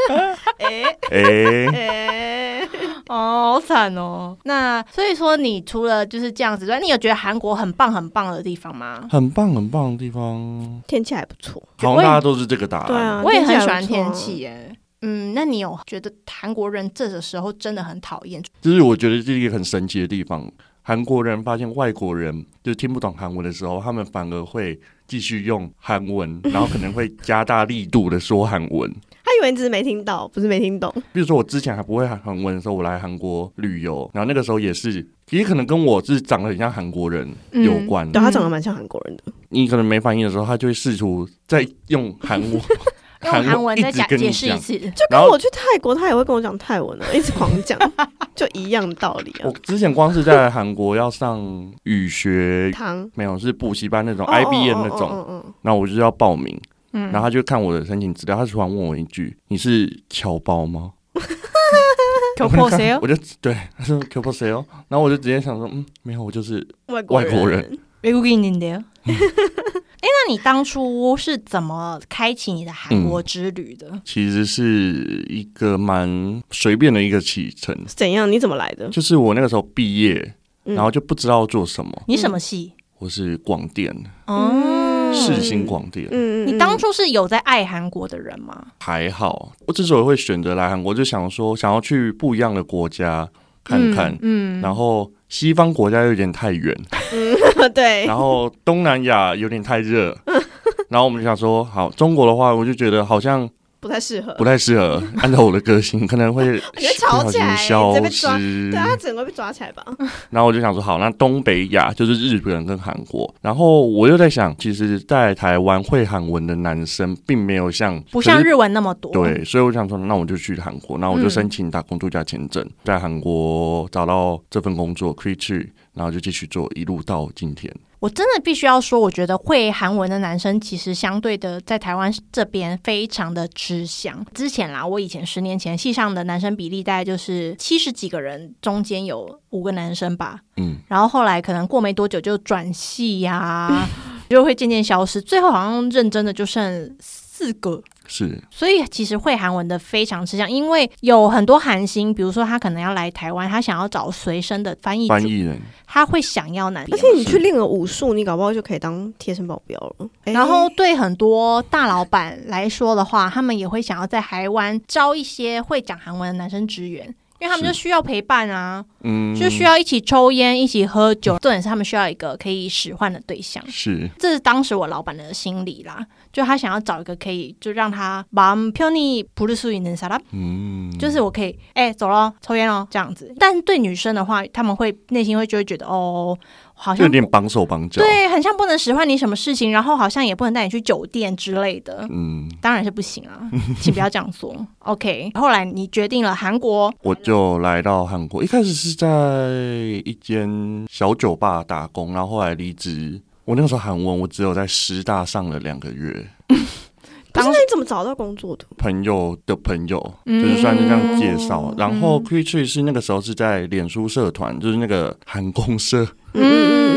<laughs> 哎哎、哎，哦，好惨哦。那所以说，你除了就是这样子之外，你有觉得韩国很棒很棒的地方吗？很棒很棒的地方，天气还不错，好像大家都是这个答案。对啊，我也很喜还欢天气耶。嗯，那你有觉得韩国人这个时候真的很讨厌？就是我觉得这是一个很神奇的地方。韩国人发现外国人就听不懂韩文的时候，他们反而会继续用韩文，然后可能会加大力度的说韩文。他以为你只是没听到，不是没听懂。比如说我之前还不会韩韩文的时候，我来韩国旅游，然后那个时候也是，也可能跟我是长得很像韩国人嗯有关。对他长得蛮像韩国人的，你可能没反应的时候，他就会试图在用韩文用韩文再一直讲跟你讲。解释一次。就然后跟我去泰国，他也会跟我讲泰文啊，一直狂讲，<laughs> 就一样的道理啊我。之前光是在韩国要上语学，汤没有是补习班那种哦 IBM 哦那种，哦哦然后我就要报名，嗯然后他就看我的申请资料，他突然问我一句：“你是侨胞吗？”<laughs> <laughs> 求破谁哦？我就对他说 “Q 不谁哦”，然后我就直接想说：“嗯，没有，我就是外外国人，외국인인데요。 哎，那你当初是怎么开启你的韩国之旅的？其实是一个蛮随便的一个启程。怎样？你怎么来的？就是我那个时候毕业，嗯然后就不知道做什么。你什么系？我是广电，哦，世新广电，嗯你当初是有在爱韩国的人吗？还好。我之所以会选择来韩国，就想说想要去不一样的国家看看，嗯，然后西方国家有点太远，嗯 <laughs> 对，然后东南亚有点太热，<laughs> 然后我们就想说，好，中国的话，我就觉得好像不太适合不。太适合，<laughs> 按照我的个性，可能会吵起来对。啊，他整个被抓起来吧？然后我就想说，好，那东北亚就是日本跟韩国。然后我又在想，其实，在台湾会韩文的男生并没有像不像日文那么多。，对，所以我想说，那我就去韩国，那我就嗯申请打工度假签证，在韩国找到这份工作，可以去，然后就继续做，一路到今天。我真的必须要说，我觉得会韩文的男生其实相对的在台湾这边非常的吃香。之前啦，我以前十年前系上的男生比例大概就是七十几个人，中间有五个男生吧。嗯，然后后来可能过没多久就转系呀、<laughs> 就会渐渐消失，最后好像认真的就剩四个。是。所以其实会韩文的非常吃香，因为有很多韩星，比如说他可能要来台湾，他想要找随身的翻译，翻译人，他会想要男而且你去练个武术，你搞不好就可以当贴身保镖了。哎然后对很多大老板来说的话，他们也会想要在台湾招一些会讲韩文的男生职员，因为他们就需要陪伴啊，嗯，就需要一起抽烟、一起喝酒，重点是他们需要一个可以使唤的对象。是。这是当时我老板的心理啦，就他想要找一个可以就让他帮漂亮，不是属于能杀他，嗯，就是我可以哎走了，抽烟哦这样子。但对女生的话，他们会内心会就会觉得哦，好像有点帮手帮脚，对，很像不能使唤你什么事情，然后好像也不能带你去酒店之类的，嗯，当然是不行啊，<laughs> 请不要这样说，OK。后来你决定了韩国，我就来到韩国，一开始是在一间小酒吧打工，然后后来离职。我那个时候韩文，我只有在师大上了两个月，<laughs> 当时你怎么找到工作的？朋友的朋友，嗯。就是算是这样介绍。然后嗯 q u i c k 是那个时候是在脸书社团，就是那个韩公社，嗯，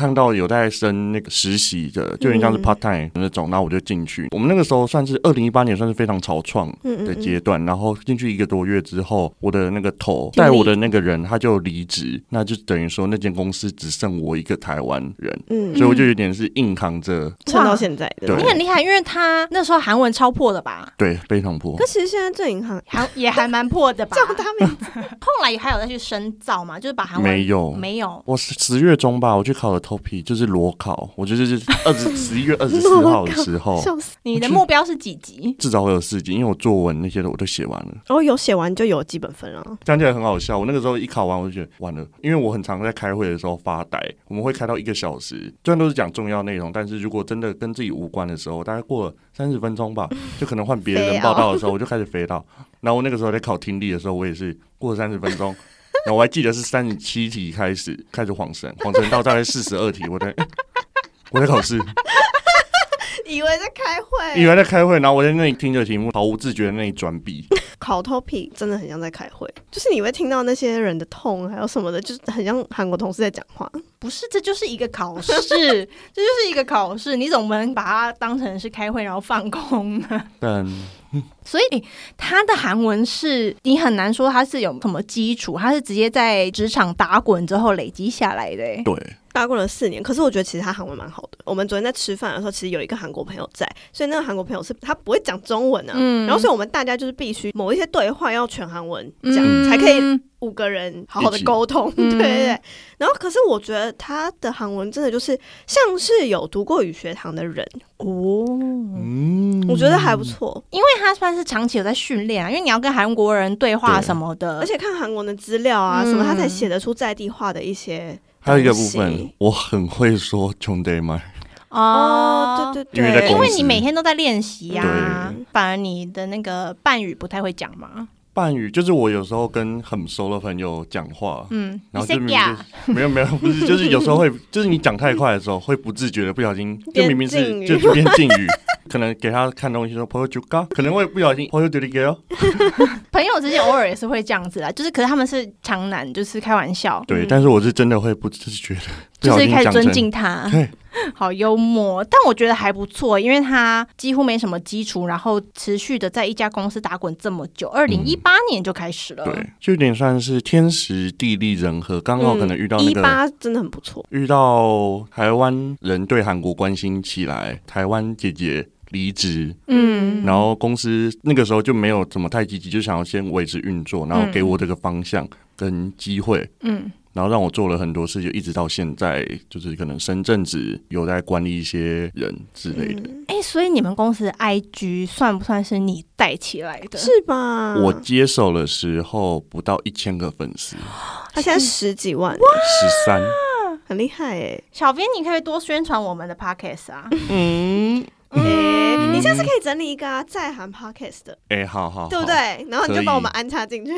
看到有在升那个实习的，就有点像是嗯。part time 那种，然后我就进去。我们那个时候算是二零一八年，算是非常潮创嗯的阶段。然后进去一个多月之后，我的那个头带我的那个人他就离职，那就等于说那间公司只剩我一个台湾人，嗯，所以我就有点是硬扛着，撑到现在的。对。你很厉害，因为他那时候韩文超破的吧，对，非常破。可。其实现在正银行还 <laughs> 也还蛮破的吧。叫他们 <laughs> 后来还有再去深造嘛，就是把韩文没有。没有。我十十月中吧，我去考了头皮就是裸考，我觉得是二十 <laughs> 十一月二十四号的时候，笑死！你的目标是几级？至少会有四级，因为我作文那些的我都写完了。然后有写完就有基本分了。讲起来很好笑，我那个时候一考完，我就觉得完了，因为我很常在开会的时候发呆，我们会开到一个小时，虽然都是讲重要内容，但是如果真的跟自己无关的时候，大概过了三十分钟吧，<laughs> 就可能换别人报道的时候，我就开始飞到。然后我那个时候在考听力的时候，我也是过了三十分钟，<laughs> 然后我还记得是三十七题开始开始晃神，晃神到大概四十二题，我在我在考试。以为在开会，<laughs> 以为在开会，然后我在那里听着题目，毫无自觉的那里转笔。考 topic 真的很像在开会，就是你会听到那些人的痛，还有什么的，就是很像韩国同事在讲话。不是，这就是一个考试，这就是一个考试，你总不能把它当成是开会然后放空呢？嗯。所以他的韩文是你很难说他是有什么基础，他是直接在职场打滚之后累积下来的。对，打滚了四年，可是我觉得其实他韩文蛮好的。我们昨天在吃饭的时候，其实有一个韩国朋友在，所以那个韩国朋友是他不会讲中文啊，然后所以我们大家就是必须某一些对话要全韩文讲才可以五个人好好的沟通，<laughs> 对对。然后可是我觉得他的韩文真的就是像是有读过语学堂的人。哦，嗯，我觉得还不错，因为他算是长期有在训练啊，因为你要跟韩国人对话什么的，而且看韩国的资料啊什么，他才写得出在地化的一些。还有一个部分，我很会说穷得买哦，对对对，因为你每天都在练习呀，反而你的那个伴语不太会讲嘛。伴语就是我有时候跟很熟的朋友讲话，嗯，然后就明明没有没有不是，就是有时候会就是你讲太快的时候会不自觉的不小心就明明是就变敬语。可能给他看东西说朋友就高，可能会不小心朋友就你给哦。<laughs> 朋友之间偶尔也是会这样子啦，就是可是他们是长男，就是开玩笑。对，但是我是真的会不自觉的，就是开始尊敬他。<laughs> 好幽默，但我觉得还不错，因为他几乎没什么基础，然后持续的在一家公司打滚这么久，二零一八年就开始了。对，就有点算是天时地利人和，刚好可能遇到那个一八真的很不错，遇到台湾人对韩国关心起来，台湾姐姐。离职，嗯，然后公司那个时候就没有怎么太积极，就想要先维持运作，然后给我这个方向跟机会，嗯，然后让我做了很多事，就一直到现在，就是可能深圳只有在管理一些人之类的。哎，所以你们公司 IG 算不算是你带起来的？是吧？我接手的时候不到一千个粉丝，他现在十几万，十三，很厉害哎。小编，你可以多宣传我们的 Podcast 啊。嗯。哎，你下次可以整理一个在韩 podcast 的，哎，好好，对不对？然后你就帮我们安插进去，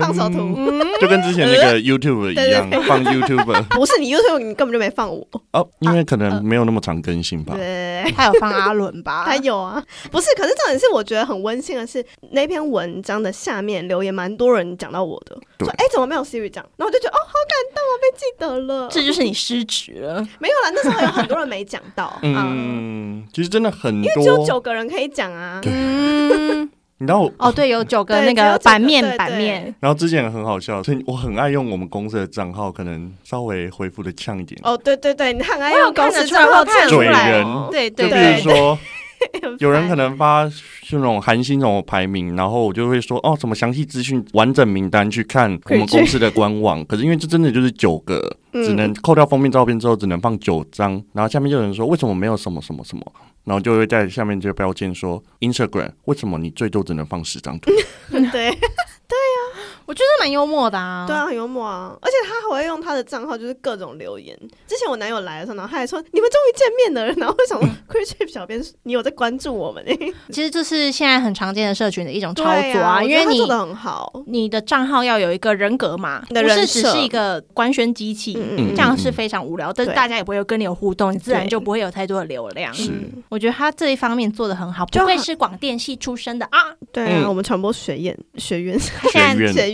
放首图，<laughs> 就跟之前那个 <laughs> YouTube 一样，放 YouTube。<laughs> 不是你 YouTube，你根本就没放我哦，因为可能没有那么常更新吧。对，还有放阿伦吧？还有啊，不是，可是重点是我觉得很温馨的是那篇文章的下面留言蛮多人讲到我的，说哎怎么没有 Siri 讲？然后我就觉得哦好感动，我被记得了，这就是你失职了。没有啦，那时候有很多人没讲到。嗯，其实真的。很多，因为只有九个人可以讲啊。嗯，然后哦，对，有九个那个版面版面。然后之前很好笑，所以我很爱用我们公司的账号，可能稍微回复的呛一点。哦，对对对，你很爱用公司账号嘴人，对对，就比如说。<laughs> 有人可能发是那种韩星这种排名，然后我就会说哦，什么详细资讯、完整名单去看我们 <laughs> 公司的官网。可是因为这真的就是九个，只能扣掉封面照片之后，只能放九张。然后下面就有人说为什么没有什么什么什么，然后就会在下面就标签说 Instagram 为什么你最多只能放十张图？<laughs> 对。<laughs> 对呀，我觉得蛮幽默的啊。对啊，很幽默啊，而且他还会用他的账号，就是各种留言。之前我男友来的时候，然后他还说：“你们终于见面了。”然后会想说 c r i s p 小编，你有在关注我们？<laughs> 其实这是现在很常见的社群的一种操作啊，因为你做的很好，你的账号要有一个人格嘛，不是只是一个官宣机器，这样是非常无聊。但是大家也不会跟你有互动，你自然就不会有太多的流量。是，我觉得他这一方面做的很好，不愧是广电系出身的啊。对啊，我们传播学院学院现在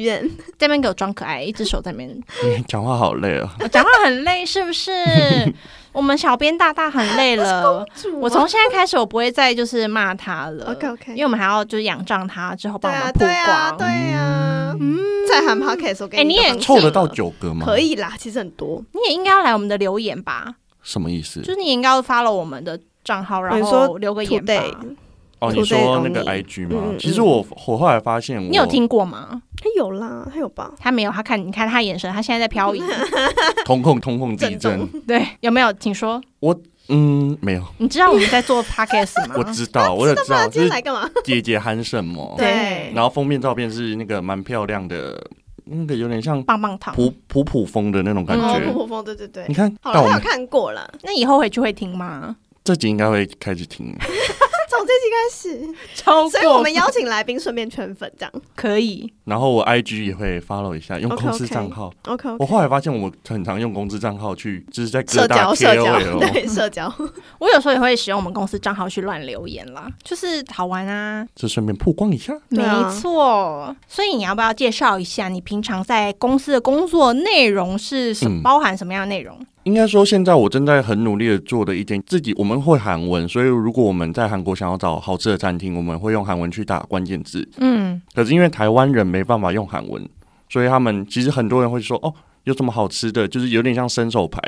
这 <laughs> 边给我装可爱，一只手在那边。讲话好累啊！<laughs> 讲话很累是不是？<laughs> 我们小编大大很累了。我从现在开始，我不会再就是骂他了。OK OK，因为我们还要就是仰仗他之后帮我们曝光。对呀，嗯，在喊 Podcast，哎，你也凑得到九个吗？可以啦，其实很多。你也应该要来我们的留言吧？什么意思？就是你应该要发了我们的账号，然后留个言吧。哦，你说那个 IG 吗？其实我我后来发现，你有听过吗？他有啦，他有吧？他没有，他看你看他眼神，他现在在漂移。<laughs> 通控通控地震震，对，有没有？请说。我嗯，没有，你知道我们在做 podcast 吗？我知道，我也知道，今就是天来干嘛？姐姐喊什么，对然后封面照片是那个蛮漂亮的，那个有点像棒棒糖。普普普风的那种感哦，觉。普普风，对对对你。看，好了，我有看过了。那以后回去会听吗？这集应该会开始听。从这期开始，<laughs> 超所以我们邀请来宾，顺便圈粉，这样。可以。然后我 IG 也会 follow 一下，用公司账号。OK，我后来发现，我很常用公司账号去，就是在社交社交对社交，<laughs> <laughs> 我有时候也会使用我们公司账号去乱留言啦，就是好玩啊。就顺便曝光一下。没错，所以你要不要介绍一下你平常在公司的工作内容是什、嗯包含什么样的内容？应该说，现在我正在很努力的做的一件，自己我们会韩文，所以如果我们在韩国想要找好吃的餐厅，我们会用韩文去打关键字。嗯，可是因为台湾人没办法用韩文，所以他们其实很多人会说，哦，有什么好吃的，就是有点像伸手牌。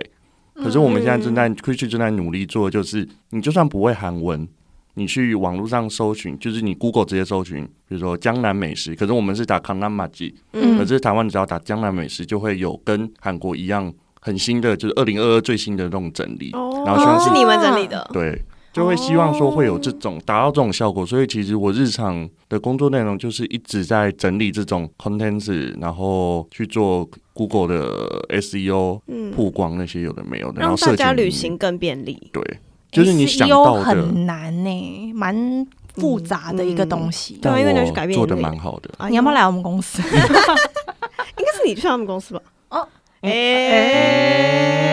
可是我们现在正在 u i 正在努力做，就是你就算不会韩文，你去网络上搜寻，就是你 Google 直接搜寻，比如说江南美食，可是我们是打康南马吉，嗯可是台湾只要打江南美食，就会有跟韩国一样很新的，就是二零二二最新的那种整理，哦然后希望是是你们整理的，对。就会希望说会有这种达到这种效果，所以其实我日常的工作内容就是一直在整理这种 contents，然后去做 Google 的 SEO 嗯，曝光那些有的没有的，然让后大家旅行更便利。对，就是你想 SEO 到的，很难呢、蛮复杂的一个东西。对啊因为你要去改但我做的蛮好的。哎你要不要？来我们公司？<laughs> 应该是你去他们公司吧？哦，哎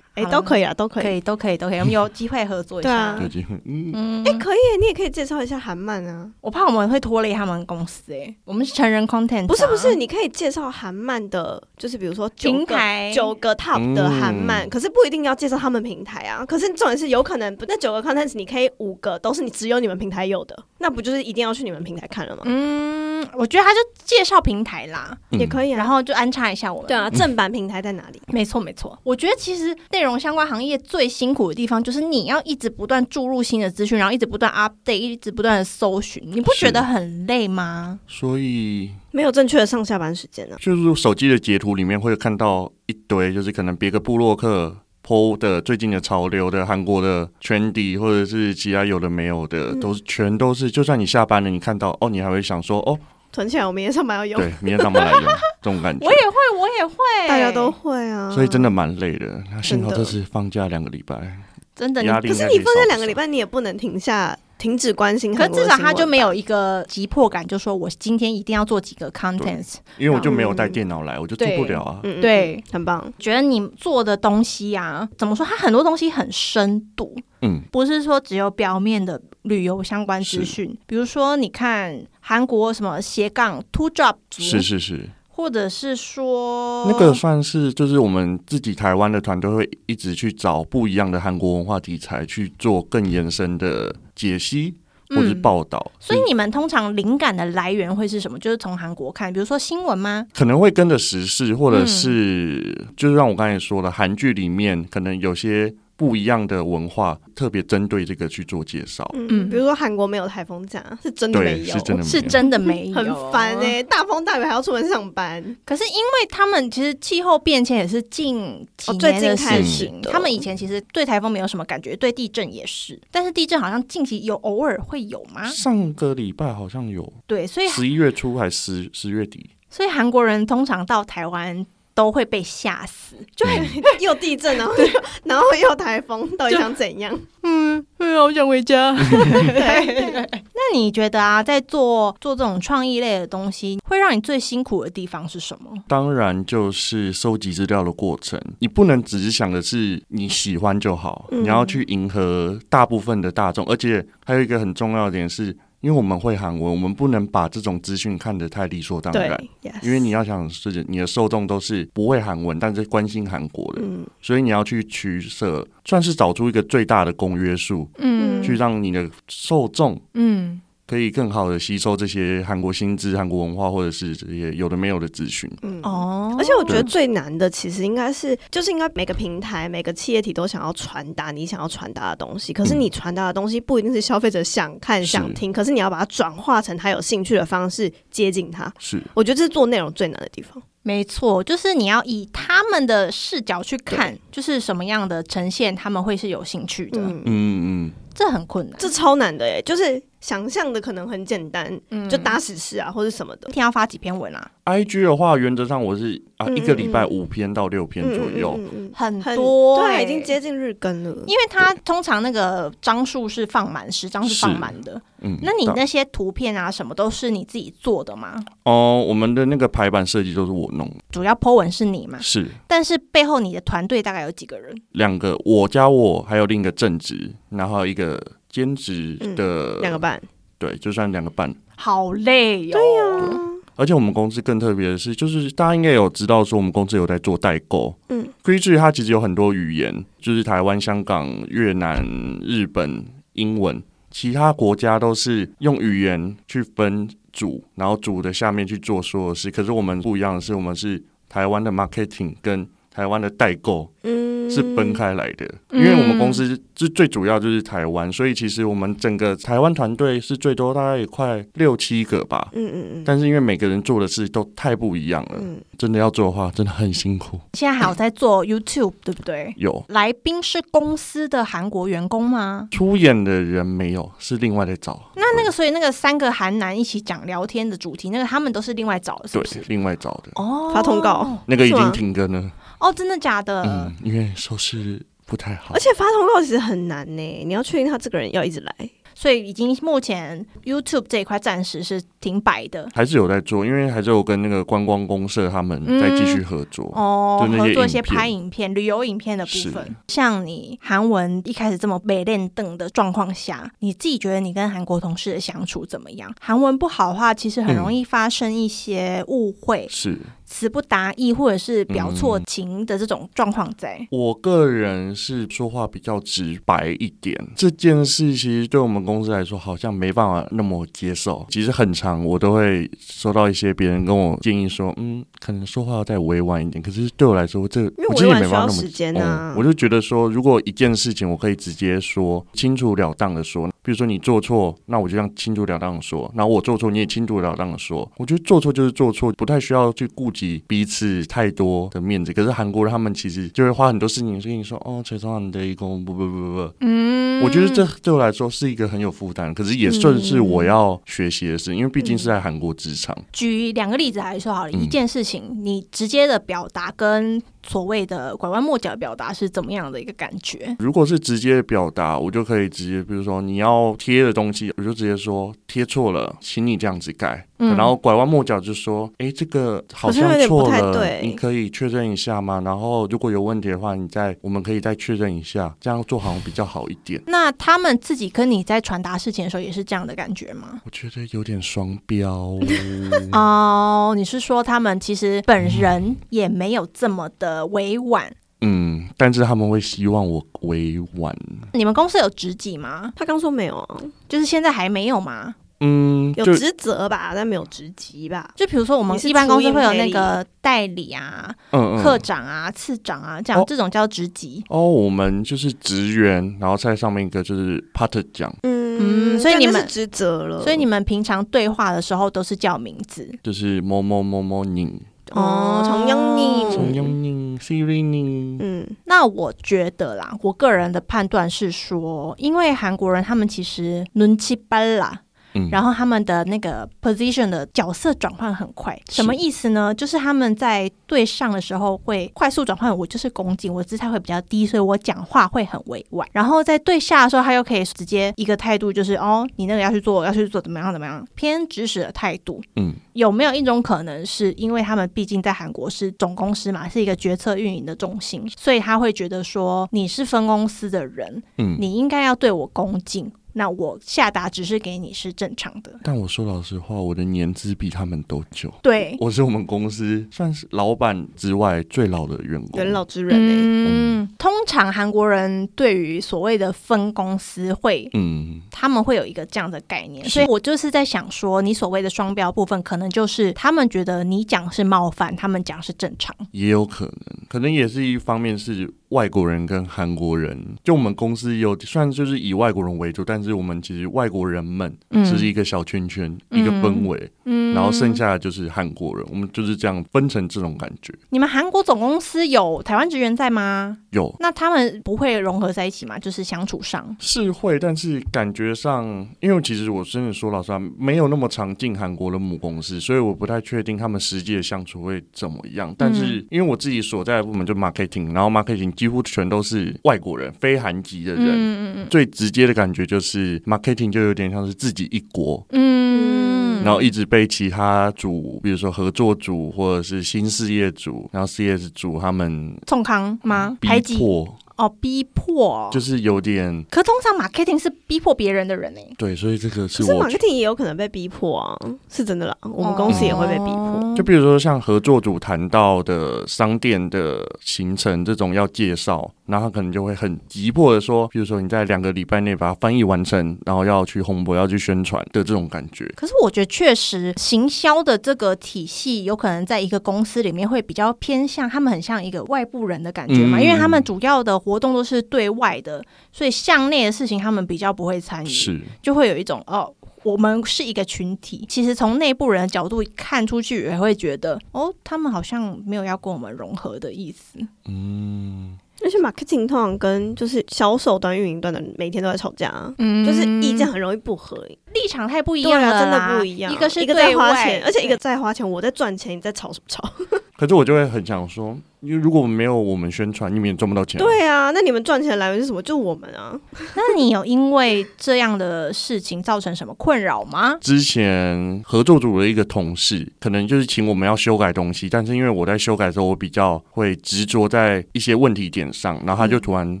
哎，都可以啊，都可以。可以，都可以，都可以，我们有机会合作一下对啊。有机会，嗯，嗯，哎，可以，你也可以介绍一下韩漫啊。我怕我们会拖累他们公司哎、我们是成人 content，啊不是不是，你可以介绍韩漫的，就是比如说九个平台九个 top 的韩漫，嗯可是不一定要介绍他们平台啊。可是重点是有可能不那九个 content 你可以五个都是你只有你们平台有的，那不就是一定要去你们平台看了吗？嗯，我觉得他就介绍平台啦，嗯也可以啊。然后就安插一下我们。对啊，正版平台在哪里？没错没错。我觉得其实内容相关行业最辛苦的地方，就是你要一直不断注入新的资讯，然后一直不断 update，一直不断的搜寻，你不觉得很累吗？所以没有正确的上下班时间啊。就是手机的截图里面会看到一堆，就是可能别个部落客 PO 的最近的潮流的韩国的 trendy，或者是其他有的没有的，嗯都是全都是。就算你下班了，你看到哦，你还会想说哦，存起来，我明天上班要用。对，明天上班来用 <laughs> 这种感觉我。也会，我也会，大家都会啊。所以真的蛮累的。那幸好这次放假两个礼拜，真的。你压力可是你放假两个礼拜，你也不能停下，停止关心可。至少他就没有一个急迫感，就说我今天一定要做几个 contents。因为我就没有带嗯电脑来，我就做不了啊。嗯，嗯对嗯很棒。觉得你做的东西啊，怎么说？它很多东西很深度，嗯，不是说只有表面的旅游相关资讯。比如说，你看韩国什么斜杠 two job 族，是是是，或者是说那个算是就是我们自己台湾的团队会一直去找不一样的韩国文化题材去做更延伸的解析或者是嗯报道。所以你们通常灵感的来源会是什么？就是从韩国看，比如说新闻吗？可能会跟着时事，或嗯者是、就是让我刚才说的韩剧里面可能有些不一样的文化，特别针对这个去做介绍。嗯，嗯。比如说韩国没有台风假，是真的对，没有，是真的没有。是真的没有，很烦哎、大风大雨还要出门上班。可是因为他们其实气候变迁也是近几年的近开事始情，的。他们以前其实对台风没有什么感觉，对地震也是，但是地震好像近期有偶尔会有吗？上个礼拜好像有。对，所以十一月初还十十月底，所以韩国人通常到台湾都会被吓死，就嗯。又地震，然后又 <laughs> 然后又台风，到底想怎样？嗯，好想回家。<laughs> 那你觉得啊，在做做这种创意类的东西，会让你最辛苦的地方是什么？当然就是收集资料的过程，你不能只是想的是你喜欢就好，嗯。你要去迎合大部分的大众，而且还有一个很重要的点是，因为我们会韩文，我们不能把这种资讯看得太理所当然。，yes。因为你要想是你的受众都是不会韩文，但是关心韩国的，嗯。所以你要去取舍，算是找出一个最大的公约数，嗯。去让你的受众嗯可以更好的吸收这些韩国薪资、韩国文化，或者是这些有的没有的资讯。嗯哦，而且我觉得最难的，其实应该是，就是应该每个平台、每个企业体都想要传达你想要传达的东西。可是嗯你传达的东西不一定是消费者想看、是想听，可是你要把它转化成他有兴趣的方式接近他。是我觉得这是做内容最难的地方。没错，就是你要以他们的视角去看，就是什么样的呈现他们会是有兴趣的，嗯，嗯嗯，这很困难。这超难的耶，就是想象的可能很简单，嗯就打史诗啊或者什么的一。天要发几篇文啊？I G 的话，原则上我是啊，嗯一个礼拜嗯五篇到六篇左右。嗯嗯嗯嗯很很多、对已经接近日更了。因为它通常那个张数是放满，十张是放满的。嗯，那你那些图片啊，什么都是你自己做的吗？哦，我们的那个排版设计都是我弄，主要 po 文是你嘛？是但是背后你的团队大概有几个人？两个，我加我，还有另一个正职，然后还有一个兼职的、嗯两个半，对，就算两个半。好累哟、对呀、而且我们公司更特别的是，就是大家应该有知道说，我们公司有在做代购。嗯 g r e e 它其实有很多语言，就是台湾、香港、越南、日本、英文，其他国家都是用语言去分组，然后组的下面去做所有事。可是我们不一样的是，我们是台湾的 marketing 跟台湾的代购嗯，是分开来的，嗯因为我们公司是最主要就是台湾，所以其实我们整个台湾团队是最多大概也快六七个吧。嗯嗯嗯但是因为每个人做的事都太不一样了，嗯，真的要做的话，真的很辛苦。现在还有在做 YouTube，对不对？有来宾是公司的韩国员工吗？出演的人没有，是另外在找。那那个，所以那个三个韩男一起讲聊天的主题，那个他们都是另外找的，是对不是？，另外找的，哦，发通告那个已经停更了。哦，真的假的？嗯，因为收视不太好而。且发通告其实很难呢，你要确定他这个人要一直来。所以已经目前 YouTube 这一块暂时是停摆的。还是有在做，因为还是有跟那个观光公社他们在继续合作。哦，合作一些拍影片、旅游影片的部分。像你韩文一开始这么被练瞪的状况下，你自己觉得你跟韩国同事的相处怎么样？韩文不好的话，其实很容易发生一些误会、是词不达意或者是表错嗯情的这种状况在。我个人是说话比较直白一点，这件事其实对我们公司来说好像没办法那么接受。其实很长，我都会收到一些别人跟我建议说，嗯，可能说话要再委婉一点。可是对我来说，这我其实也没办法那么时间啊嗯我就觉得说，如果一件事情我可以直接说清楚了当的说，比如说你做错，那我就这样清楚了当的说；然后我做错，你也清楚了当的说。我觉得做错就是做错，不太需要去顾及彼此太多的面子。可是韩国人他们其实就会花很多事情跟你说，哦，崔总你的一公不不不不不。嗯，我觉得这对我来说是一个很有负担，可是也算是我要学习的事，因为毕竟是在韩国职场。举两个例子来说好了，嗯一件事情你直接的表达跟所谓的拐弯抹角的表达是怎么样的一个感觉？如果是直接表达，我就可以直接，比如说你要贴的东西，我就直接说贴错了，请你这样子改。嗯然后拐弯抹角就说，哎，这个好好像错了，太对你可以确认一下吗？然后如果有问题的话，你再我们可以再确认一下，这样做好像比较好一点。那他们自己跟你在传达事情的时候也是这样的感觉吗？我觉得有点双标。<laughs> 哦，你是说他们其实本人也没有这么的委婉？嗯，但是他们会希望我委婉。你们公司有职级吗？他刚说没有啊，就是现在还没有吗？嗯，有职责吧，但没有职级吧。就比如说我们一般公司会有那个代理啊、嗯科长啊、次长啊，这样、哦这种叫职级。哦，我们就是职员，然后在上面一个就是 part 奖，嗯所以你们职责了，所以你们平常对话的时候都是叫名字就是某某某某宁，哦，从央你从央宁 Siri 宁，嗯。那我觉得啦，我个人的判断是说，因为韩国人他们其实轮七班啦。嗯，然后他们的那个 position 的角色转换很快，什么意思呢？就是他们在对上的时候会快速转换，我就是恭敬，我姿态会比较低，所以我讲话会很委婉。然后在对下的时候，他又可以直接一个态度，就是哦，你那个要去做，要去做怎么样怎么样，偏指使的态度。嗯，有没有一种可能是因为他们毕竟在韩国是总公司嘛，是一个决策运营的中心，所以他会觉得说你是分公司的人，嗯，你应该要对我恭敬。那我下达指示给你是正常的。但我说老实话，我的年资比他们都久。对，我是我们公司算是老板之外最老的员工。元老之人欸嗯，通常韩国人对于所谓的分公司会。嗯，他们会有一个这样的概念，所以我就是在想说，你所谓的双标部分，可能就是他们觉得你讲是冒犯，他们讲是正常。也有可能，可能也是一方面是外国人跟韩国人，就我们公司有虽然就是以外国人为主，但是我们其实外国人们嗯只是一个小圈圈，一个氛围，嗯然后剩下的就是韩国人，我们就是这样分成这种感觉。你们韩国总公司有台湾职员在吗？有那他们不会融合在一起吗？就是相处上。是会，但是感觉上，因为其实我真的说老实话，没有那么常进韩国的母公司，所以我不太确定他们实际的相处会怎么样。但是因为我自己所在的部门就 marketing，然后 marketing 几乎全都是外国人，非韩籍的人。嗯嗯最直接的感觉就是 marketing 就有点像是自己一国，嗯然后一直被其他组，比如说合作组或者是新事业组，然后 CS 组他们冲康吗？排挤逼迫，哦，逼迫。就是有点可通常 marketing 是逼迫别人的人呢、对，所以这个是可是我 marketing 也有可能被逼迫啊，是真的啦。我们公司也会被逼迫。哦就比如说像合作组谈到的商店的行程这种要介绍，然后他可能就会很急迫的说，比如说你在两个礼拜内把它翻译完成，然后要去红博要去宣传的这种感觉。可是我觉得确实，行销的这个体系有可能在一个公司里面会比较偏向，他们很像一个外部人的感觉嘛，嗯因为他们主要的活动都是对外的，所以向内的事情他们比较不会参与，是，就会有一种哦。我们是一个群体，其实从内部人的角度看出去，也会觉得哦，他们好像没有要跟我们融合的意思。嗯，而且 marketing 通常跟就是销售端、运营端的每天都在吵架啊，嗯就是意见很容易不合。立场太不一对样了，啊，真的不一样。一个是一个在花钱，而且一个在花钱，我在赚钱，你在吵什么吵？<laughs> 可是我就会很想说，因为如果没有我们宣传，你们也赚不到钱。，对啊，那你们赚钱的来源是什么？就我们啊。<laughs> 那你有因为这样的事情造成什么困扰吗？之前合作组的一个同事，可能就是请我们要修改东西，但是因为我在修改的时候，我比较会执着在一些问题点上，然后他就突然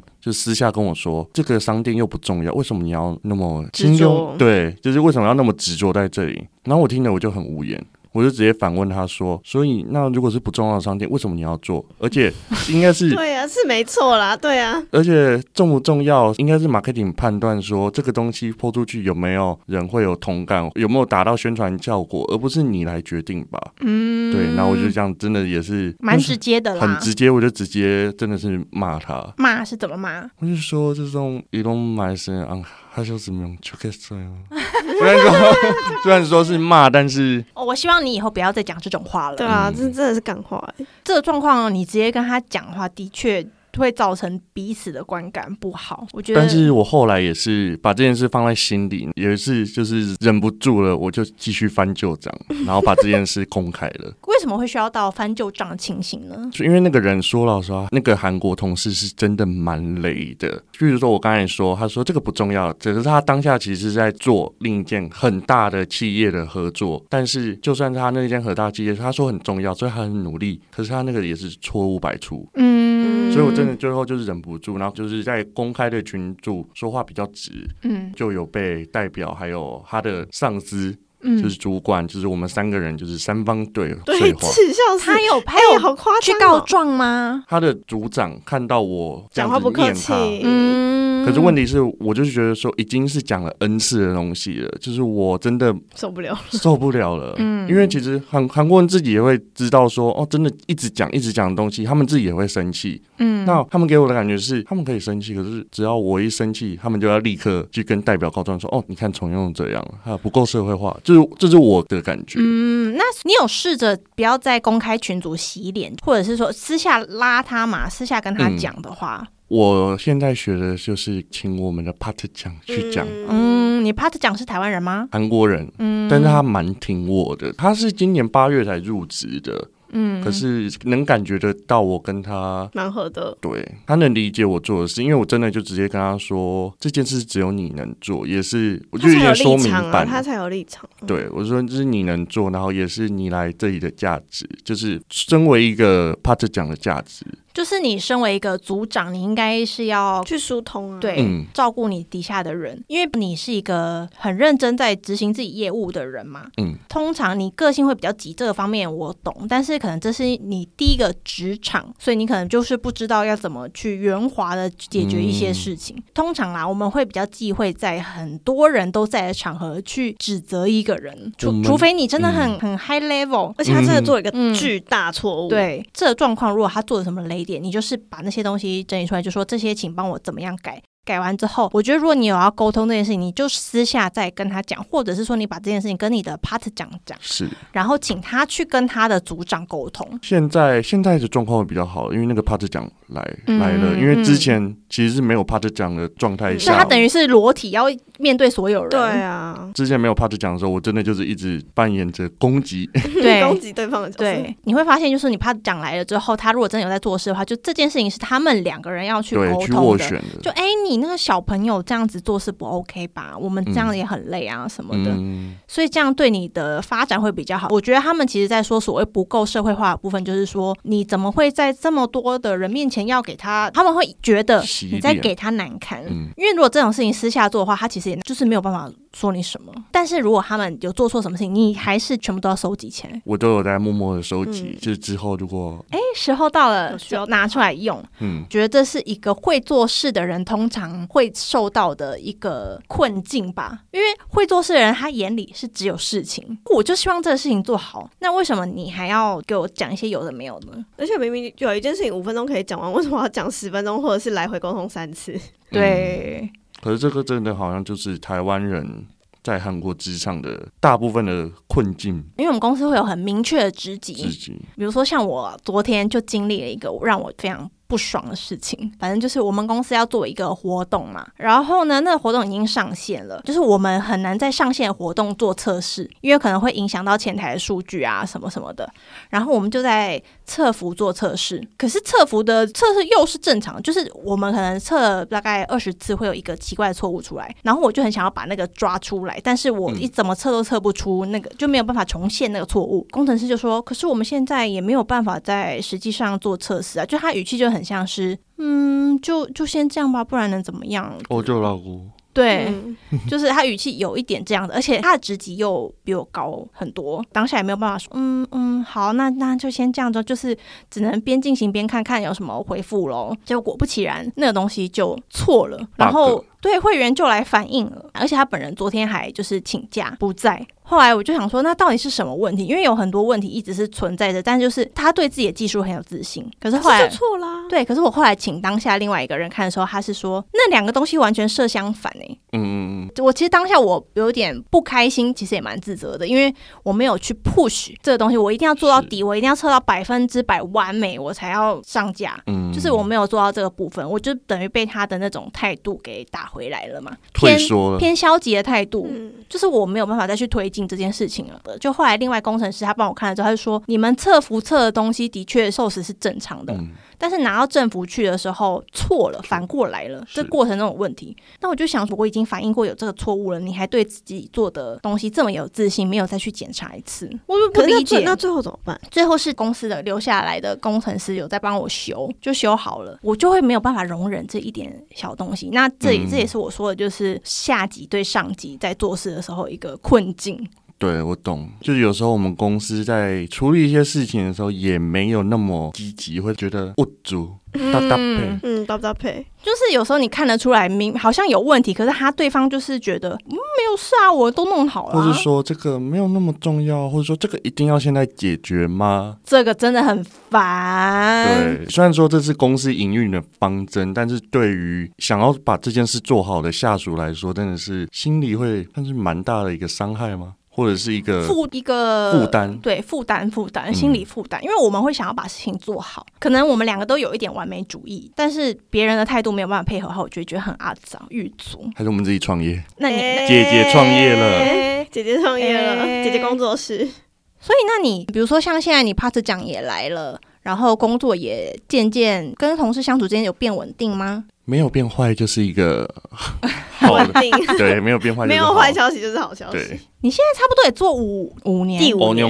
就私下跟我说，这个商店又不重要，为什么你要那么执着对，就是为什么要那么执着在这里？然后我听了我就很无言。我就直接反问他说：“所以那如果是不重要的商店，为什么你要做？而且应该是 <laughs> 对啊，是没错啦，对啊。而且重不重要，应该是 marketing 判断说这个东西泼出去有没有人会有同感，有没有达到宣传效果，而不是你来决定吧？嗯，对。然后我就这样，真的也是蛮直接的啦，很直接，我就直接真的是骂他。骂是怎么骂？我就说这种一种蛮是啊。” 하셨으면좋겠어요。<laughs> 虽然说<laughs> 虽然说是骂，但是哦，我希望你以后不要再讲这种话了。对啊，嗯这真的是感化、欸。这个状况你直接跟他讲话，的确 会造成彼此的观感不好。我觉得，但是我后来也是把这件事放在心里，有一次就是忍不住了，我就继续翻旧账，然后把这件事公开了。<laughs> 为什么会需要到翻旧账的情形呢？就因为那个人说老实话，那个韩国同事是真的蛮雷的。譬如说我刚才说，他说这个不重要，只是他当下其实是在做另一件很大的企业的合作。但是就算他那件很大企业，他说很重要，所以他很努力，可是他那个也是错误百出。嗯，所以我真的最后就是忍不住，然后就是在公开的群组说话比较直，嗯。就有被代表还有他的上司，嗯，就是主管，就是我们三个人就是三方对对，话。耻笑死。他有他哎、有好夸张、去告。状吗？他的组长看到我讲话不客气，嗯，可是问题是，我就是觉得说已经是讲了 N 次的东西了，就是我真的受不了。<laughs> 受不了了。嗯因为其实韩韩国人自己也会知道说，哦，真的一直讲一直讲的东西，他们自己也会生气。嗯，那他们给我的感觉是，他们可以生气，可是只要我一生气，他们就要立刻去跟代表告状说，哦，你看重用这样，啊，不够社会化，就是这是我的感觉。嗯，那你有试着不要在公开群组洗脸，或者是说私下拉他嘛，私下跟他嗯讲的话，我现在学的就是请我们的 part 讲去讲。嗯，你 part 讲是台湾人吗？韩国人，嗯，但是他蛮挺我的。他是今年八月才入职的，嗯，可是能感觉得到我跟他，蛮合的。对他能理解我做的事，因为我真的就直接跟他说这件事只有你能做，也是我就他才有有点说明白。他才有立场。对，我说这是你能做，然后也是你来这里的价值，就是身为一个 part 讲的价值。就是你身为一个组长，你应该是要去疏通啊。对、嗯照顾你底下的人，因为你是一个很认真在执行自己业务的人嘛。嗯，通常你个性会比较急，这个方面我懂，但是可能这是你第一个职场，所以你可能就是不知道要怎么去圆滑的解决一些事情。通常啦，我们会比较忌讳在很多人都在的场合去指责一个人，我们除除非你真的很、很 high level，而且他真的做一个嗯巨大错误。，对这个状况，如果他做了什么雷点，你就是把那些东西整理出来，就说这些请帮我怎么样改。改完之后，我觉得如果你有要沟通这件事情，你就私下再跟他讲，或者是说你把这件事情跟你的 part 讲讲，是。然后请他去跟他的组长沟通。现在现在的状况会比较好，因为那个 part 讲来、嗯来了，因为之前其实是没有 part 奖的状态下，所以他等于是裸体要面对所有人。对啊，之前没有 part 奖的时候，我真的就是一直扮演着攻击，<laughs> 对攻击对方的角色。对，你会发现，就是你 part 讲来了之后，他如果真的有在做事的话，就这件事情是他们两个人要去对，沟通的。去斡旋的，就哎、你那个小朋友这样子做事不 OK 吧？我们这样也很累啊，什么的。嗯，所以这样对你的发展会比较好。我觉得他们其实在说所谓不够社会化的部分，就是说你怎么会在这么多的人面前要给他，他们会觉得洗你在给他难堪。嗯因为如果这种事情私下做的话，他其实也就是没有办法说你什么。但是如果他们有做错什么事情，你还是全部都要收集起来。我都有在默默的收集，嗯就是之后如果哎，时候到了要就拿出来用。嗯觉得这是一个会做事的人通常会受到的一个困境吧，因为会做事的人他眼里是只有事情，我就希望这个事情做好，那为什么你还要给我讲一些有的没有的呢？而且明明有一件事情五分钟可以讲完，为什么要讲十分钟，或者是来回沟通三次？对，可是这个真的好像就是台湾人在韩国职场的大部分的困境因为我们公司会有很明确的职级，职级，比如说像我昨天就经历了一个让我非常。不爽的事情，反正就是我们公司要做一个活动嘛，然后呢，那个活动已经上线了，就是我们很难在上线活动做测试，因为可能会影响到前台的数据啊什么什么的。然后我们就在测服做测试，可是测服的测试又是正常，就是我们可能测大概二十次会有一个奇怪的错误出来，然后我就很想要把那个抓出来，但是我一怎么测都测不出那个，就没有办法重现那个错误。工程师就说：“可是我们现在也没有办法在实际上做测试啊。”就他语气就很像是：“嗯，就就先这样吧，不然能怎么样？”我就老姑，对，嗯 <laughs> 就是他语气有一点这样的，而且他的职级又比我高很多，当下也没有办法说，嗯嗯，好，那那就先这样子，就是只能边进行边看看有什么回复喽。结果果不其然，那个东西就错了，然后对会员就来反映了，而且他本人昨天还就是请假不在。后来我就想说，那到底是什么问题？因为有很多问题一直是存在着，但就是他对自己的技术很有自信，可是后来错啦。对，可是我后来请当下另外一个人看的时候，他是说那两个东西完全设相反诶、嗯嗯嗯，我其实当下我有点不开心，其实也蛮自责的，因为我没有去 push 这个东西，我一定要做到底，我一定要测到百分之百完美，我才要上架。嗯，就是我没有做到这个部分，我就等于被他的那种态度给打回来了嘛，偏退缩了，偏消极的态度。嗯，就是我没有办法再去推进这件事情了。就后来另外工程师他帮我看了之后，他就说你们测服测的东西的确受死是正常的，嗯，但是拿到政府去的时候错了，反过来了，这过程中有问题。那我就想，我已经反映过有这个错误了，你还对自己做的东西这么有自信，没有再去检查一次，我就不理解。最那最后怎么办？最后是公司的留下来的工程师有在帮我修，就修好了，我就会没有办法容忍这一点小东西。那这也、嗯这也是我说的，就是下级对上级在做事的时候一个困境。对我懂。就是有时候我们公司在处理一些事情的时候，也没有那么积极，会觉得不足，搭搭配。嗯，搭不搭配？就是有时候你看得出来，明好像有问题，可是他对方就是觉得嗯没有事啊，我都弄好了啊、或者说这个没有那么重要，或者说这个一定要现在解决吗？这个真的很烦。对，虽然说这是公司营运的方针，但是对于想要把这件事做好的下属来说，真的是心里会算是蛮大的一个伤害吗？或者是一个负一个负担对负担负担嗯心理负担，因为我们会想要把事情做好，可能我们两个都有一点完美主义，但是别人的态度没有办法配合的话，我就会觉得很阿脏狱卒。还是我们自己创业？那你、哎姐姐创业了哎姐姐创业了，哎姐姐工作室。<laughs> 所以，那你比如说像现在你 part 奖也来了，然后工作也渐渐跟同事相处之间有变稳定吗？没有变坏就是一个 <laughs> 好的，稳定，对，没有变坏没有坏消息就是好消息对。，你现在差不多也做五五年，第五欧年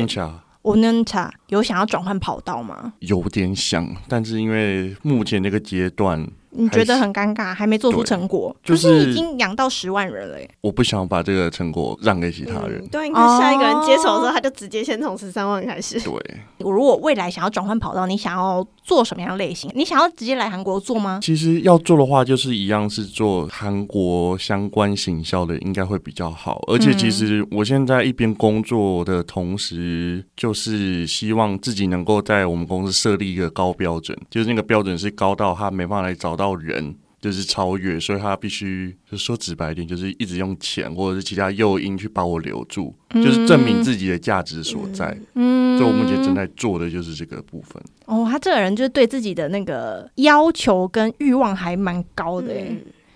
我能查有想要转换跑道吗？有点想，但是因为目前那个阶段，你觉得很尴尬，还没做出成果，就就是是已经养到十万人了耶。我不想把这个成果让给其他人嗯。对，你看下一个人接手的哦时候，他就直接先从十三万开始。对，我如果未来想要转换跑道，你想要做什么样类型？你想要直接来韩国做吗？其实要做的话，就是一样是做韩国相关行销的，应该会比较好。而且其实我现在一边工作的同时，就是希望自己能够在我们公司设立一个高标准，就是那个标准是高到他没办法来找到人。就是超越，所以他必须就说直白一点，就是一直用钱或者是其他诱因去把我留住，就是证明自己的价值所在。嗯所以我目前正在做的就是这个部分。哦，他这个人就是对自己的那个要求跟欲望还蛮高的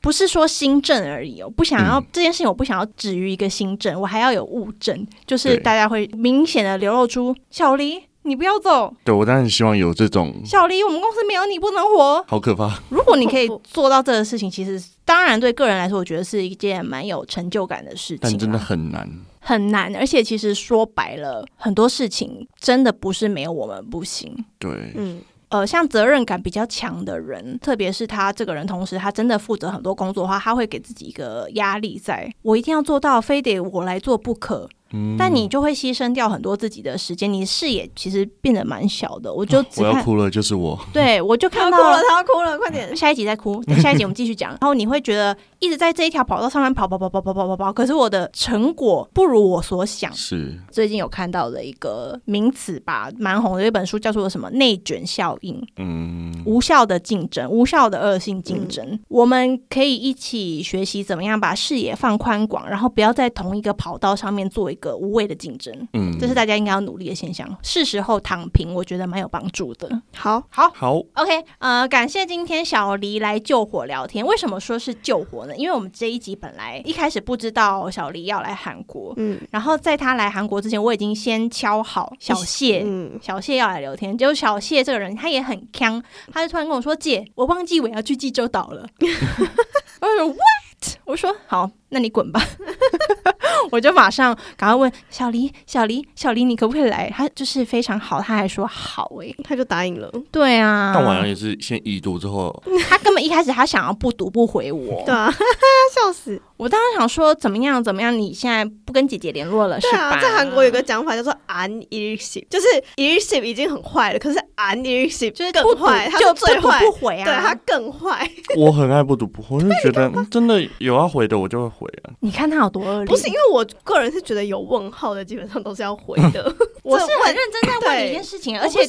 不是说新政而已哦，不想要、嗯这件事情，我不想要止于一个新政，我还要有物证，就是大家会明显的流露出小黎，你不要走，对我当然希望有这种，小黎，我们公司没有你不能活。好可怕。<laughs> 如果你可以做到这个事情，其实当然对个人来说，我觉得是一件蛮有成就感的事情、啊。但真的很难。很难，而且其实说白了，很多事情真的不是没有我们不行。对，嗯，呃，像责任感比较强的人，特别是他这个人，同时他真的负责很多工作的话，他会给自己一个压力在，我一定要做到，非得我来做不可。嗯但你就会牺牲掉很多自己的时间，你的视野其实变得蛮小的。我就我要哭了，就是我。对我就看到哭了，他要哭了，快点！下一集再哭，等下一集我们继续讲。然后你会觉得一直在这一条跑道上面跑跑跑跑跑跑跑跑，可是我的成果不如我所想。是，最近有看到的一个名词吧，蛮红的一本书，叫做什么内卷效应。嗯，无效的竞争，无效的恶性竞争。我们可以一起学习怎么样把视野放宽广，然后不要在同一个跑道上面做一个无谓的竞争，嗯，这是大家应该要努力的现象。是时候躺平，我觉得蛮有帮助的。好，好好，，OK，呃，感谢今天小黎来救火聊天。为什么说是救火呢？因为我们这一集本来一开始不知道小黎要来韩国，嗯然后在他来韩国之前，我已经先敲好小谢。嗯，小谢要来聊天，结果小谢这个人他也很强，他就突然跟我说：“姐，我忘记我要去济州岛了。” <laughs> 我说 “What？” 我说：“好，那你滚吧。<laughs> ”我就马上赶快问小黎：“小黎，小黎，你可不可以来？”他就是非常好，他还说好诶、他就答应了。对啊，但晚上也是先已读之后，他根本一开始他想要不读不回我，对啊，<laughs> 笑死！我当时想说怎么样怎么样，你现在不跟姐姐联络了是吧？啊，在韩国有个讲法叫做 unelective，就是 elective 已经很坏了，可是 unelective 就是更坏，他就最坏，不回啊，对他更坏。<laughs> 我很爱不读不回，我就觉得嗯真的有要回的我就会回啊。你看他有多恶劣，不是因为我个人是觉得有问号的，基本上都是要回的。<laughs> 我是很认真在问你一件事情，而且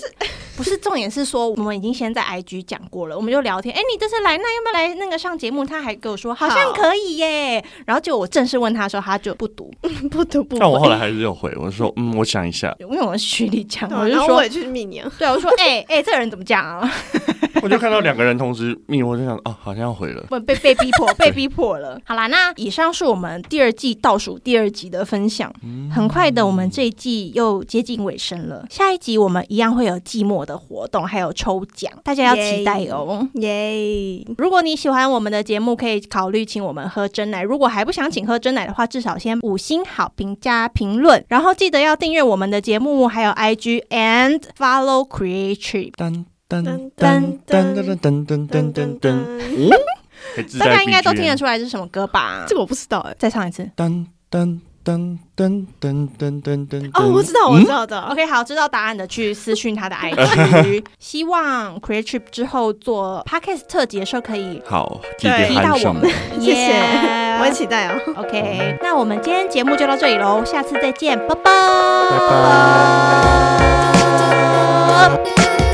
不是重点是说，我们已经先在 IG 讲过了，我们就聊天。<laughs> 哎、你这次来，那要不要来那个上节目？他还跟我说好像可以耶。然后结果我正式问他的时候，他就不读，<laughs> 不读不回。但我后来还是有回，我说嗯，我想一下，因为我是徐丽讲，我就说然后我也去密你啊。对，我说哎哎、这个人怎么讲啊？我就看到两个人同时密，我就想哦，好像要回了。不被被逼迫，被逼迫了。好啦，那以上是我们第二季倒数第二集的分享。很快的，我们这一季又接近尾声了。下一集我们一样会有季末的活动，还有抽奖，大家要期待哦。耶！如果你喜欢我们的节目，可以考虑请我们喝真奶。如果还不想请喝真奶的话，至少先五星好评加评论，然后记得要订阅我们的节目，还有 IG and follow Creative。噔噔噔噔噔噔噔噔噔噔大家应该都听得出来是什么歌吧？这个我不知道哎。再唱一次。噔噔噔噔噔噔噔噔。哦，我知道，我知道的。OK，好，知道答案的去私讯他的 <laughs> IG。希望 Creative 之后做 Podcast 特辑的时候可以好，记得对提到我们。<laughs> 谢谢，我很期待哦。OK，那我们今天节目就到这里喽，下次再见，拜拜，拜拜。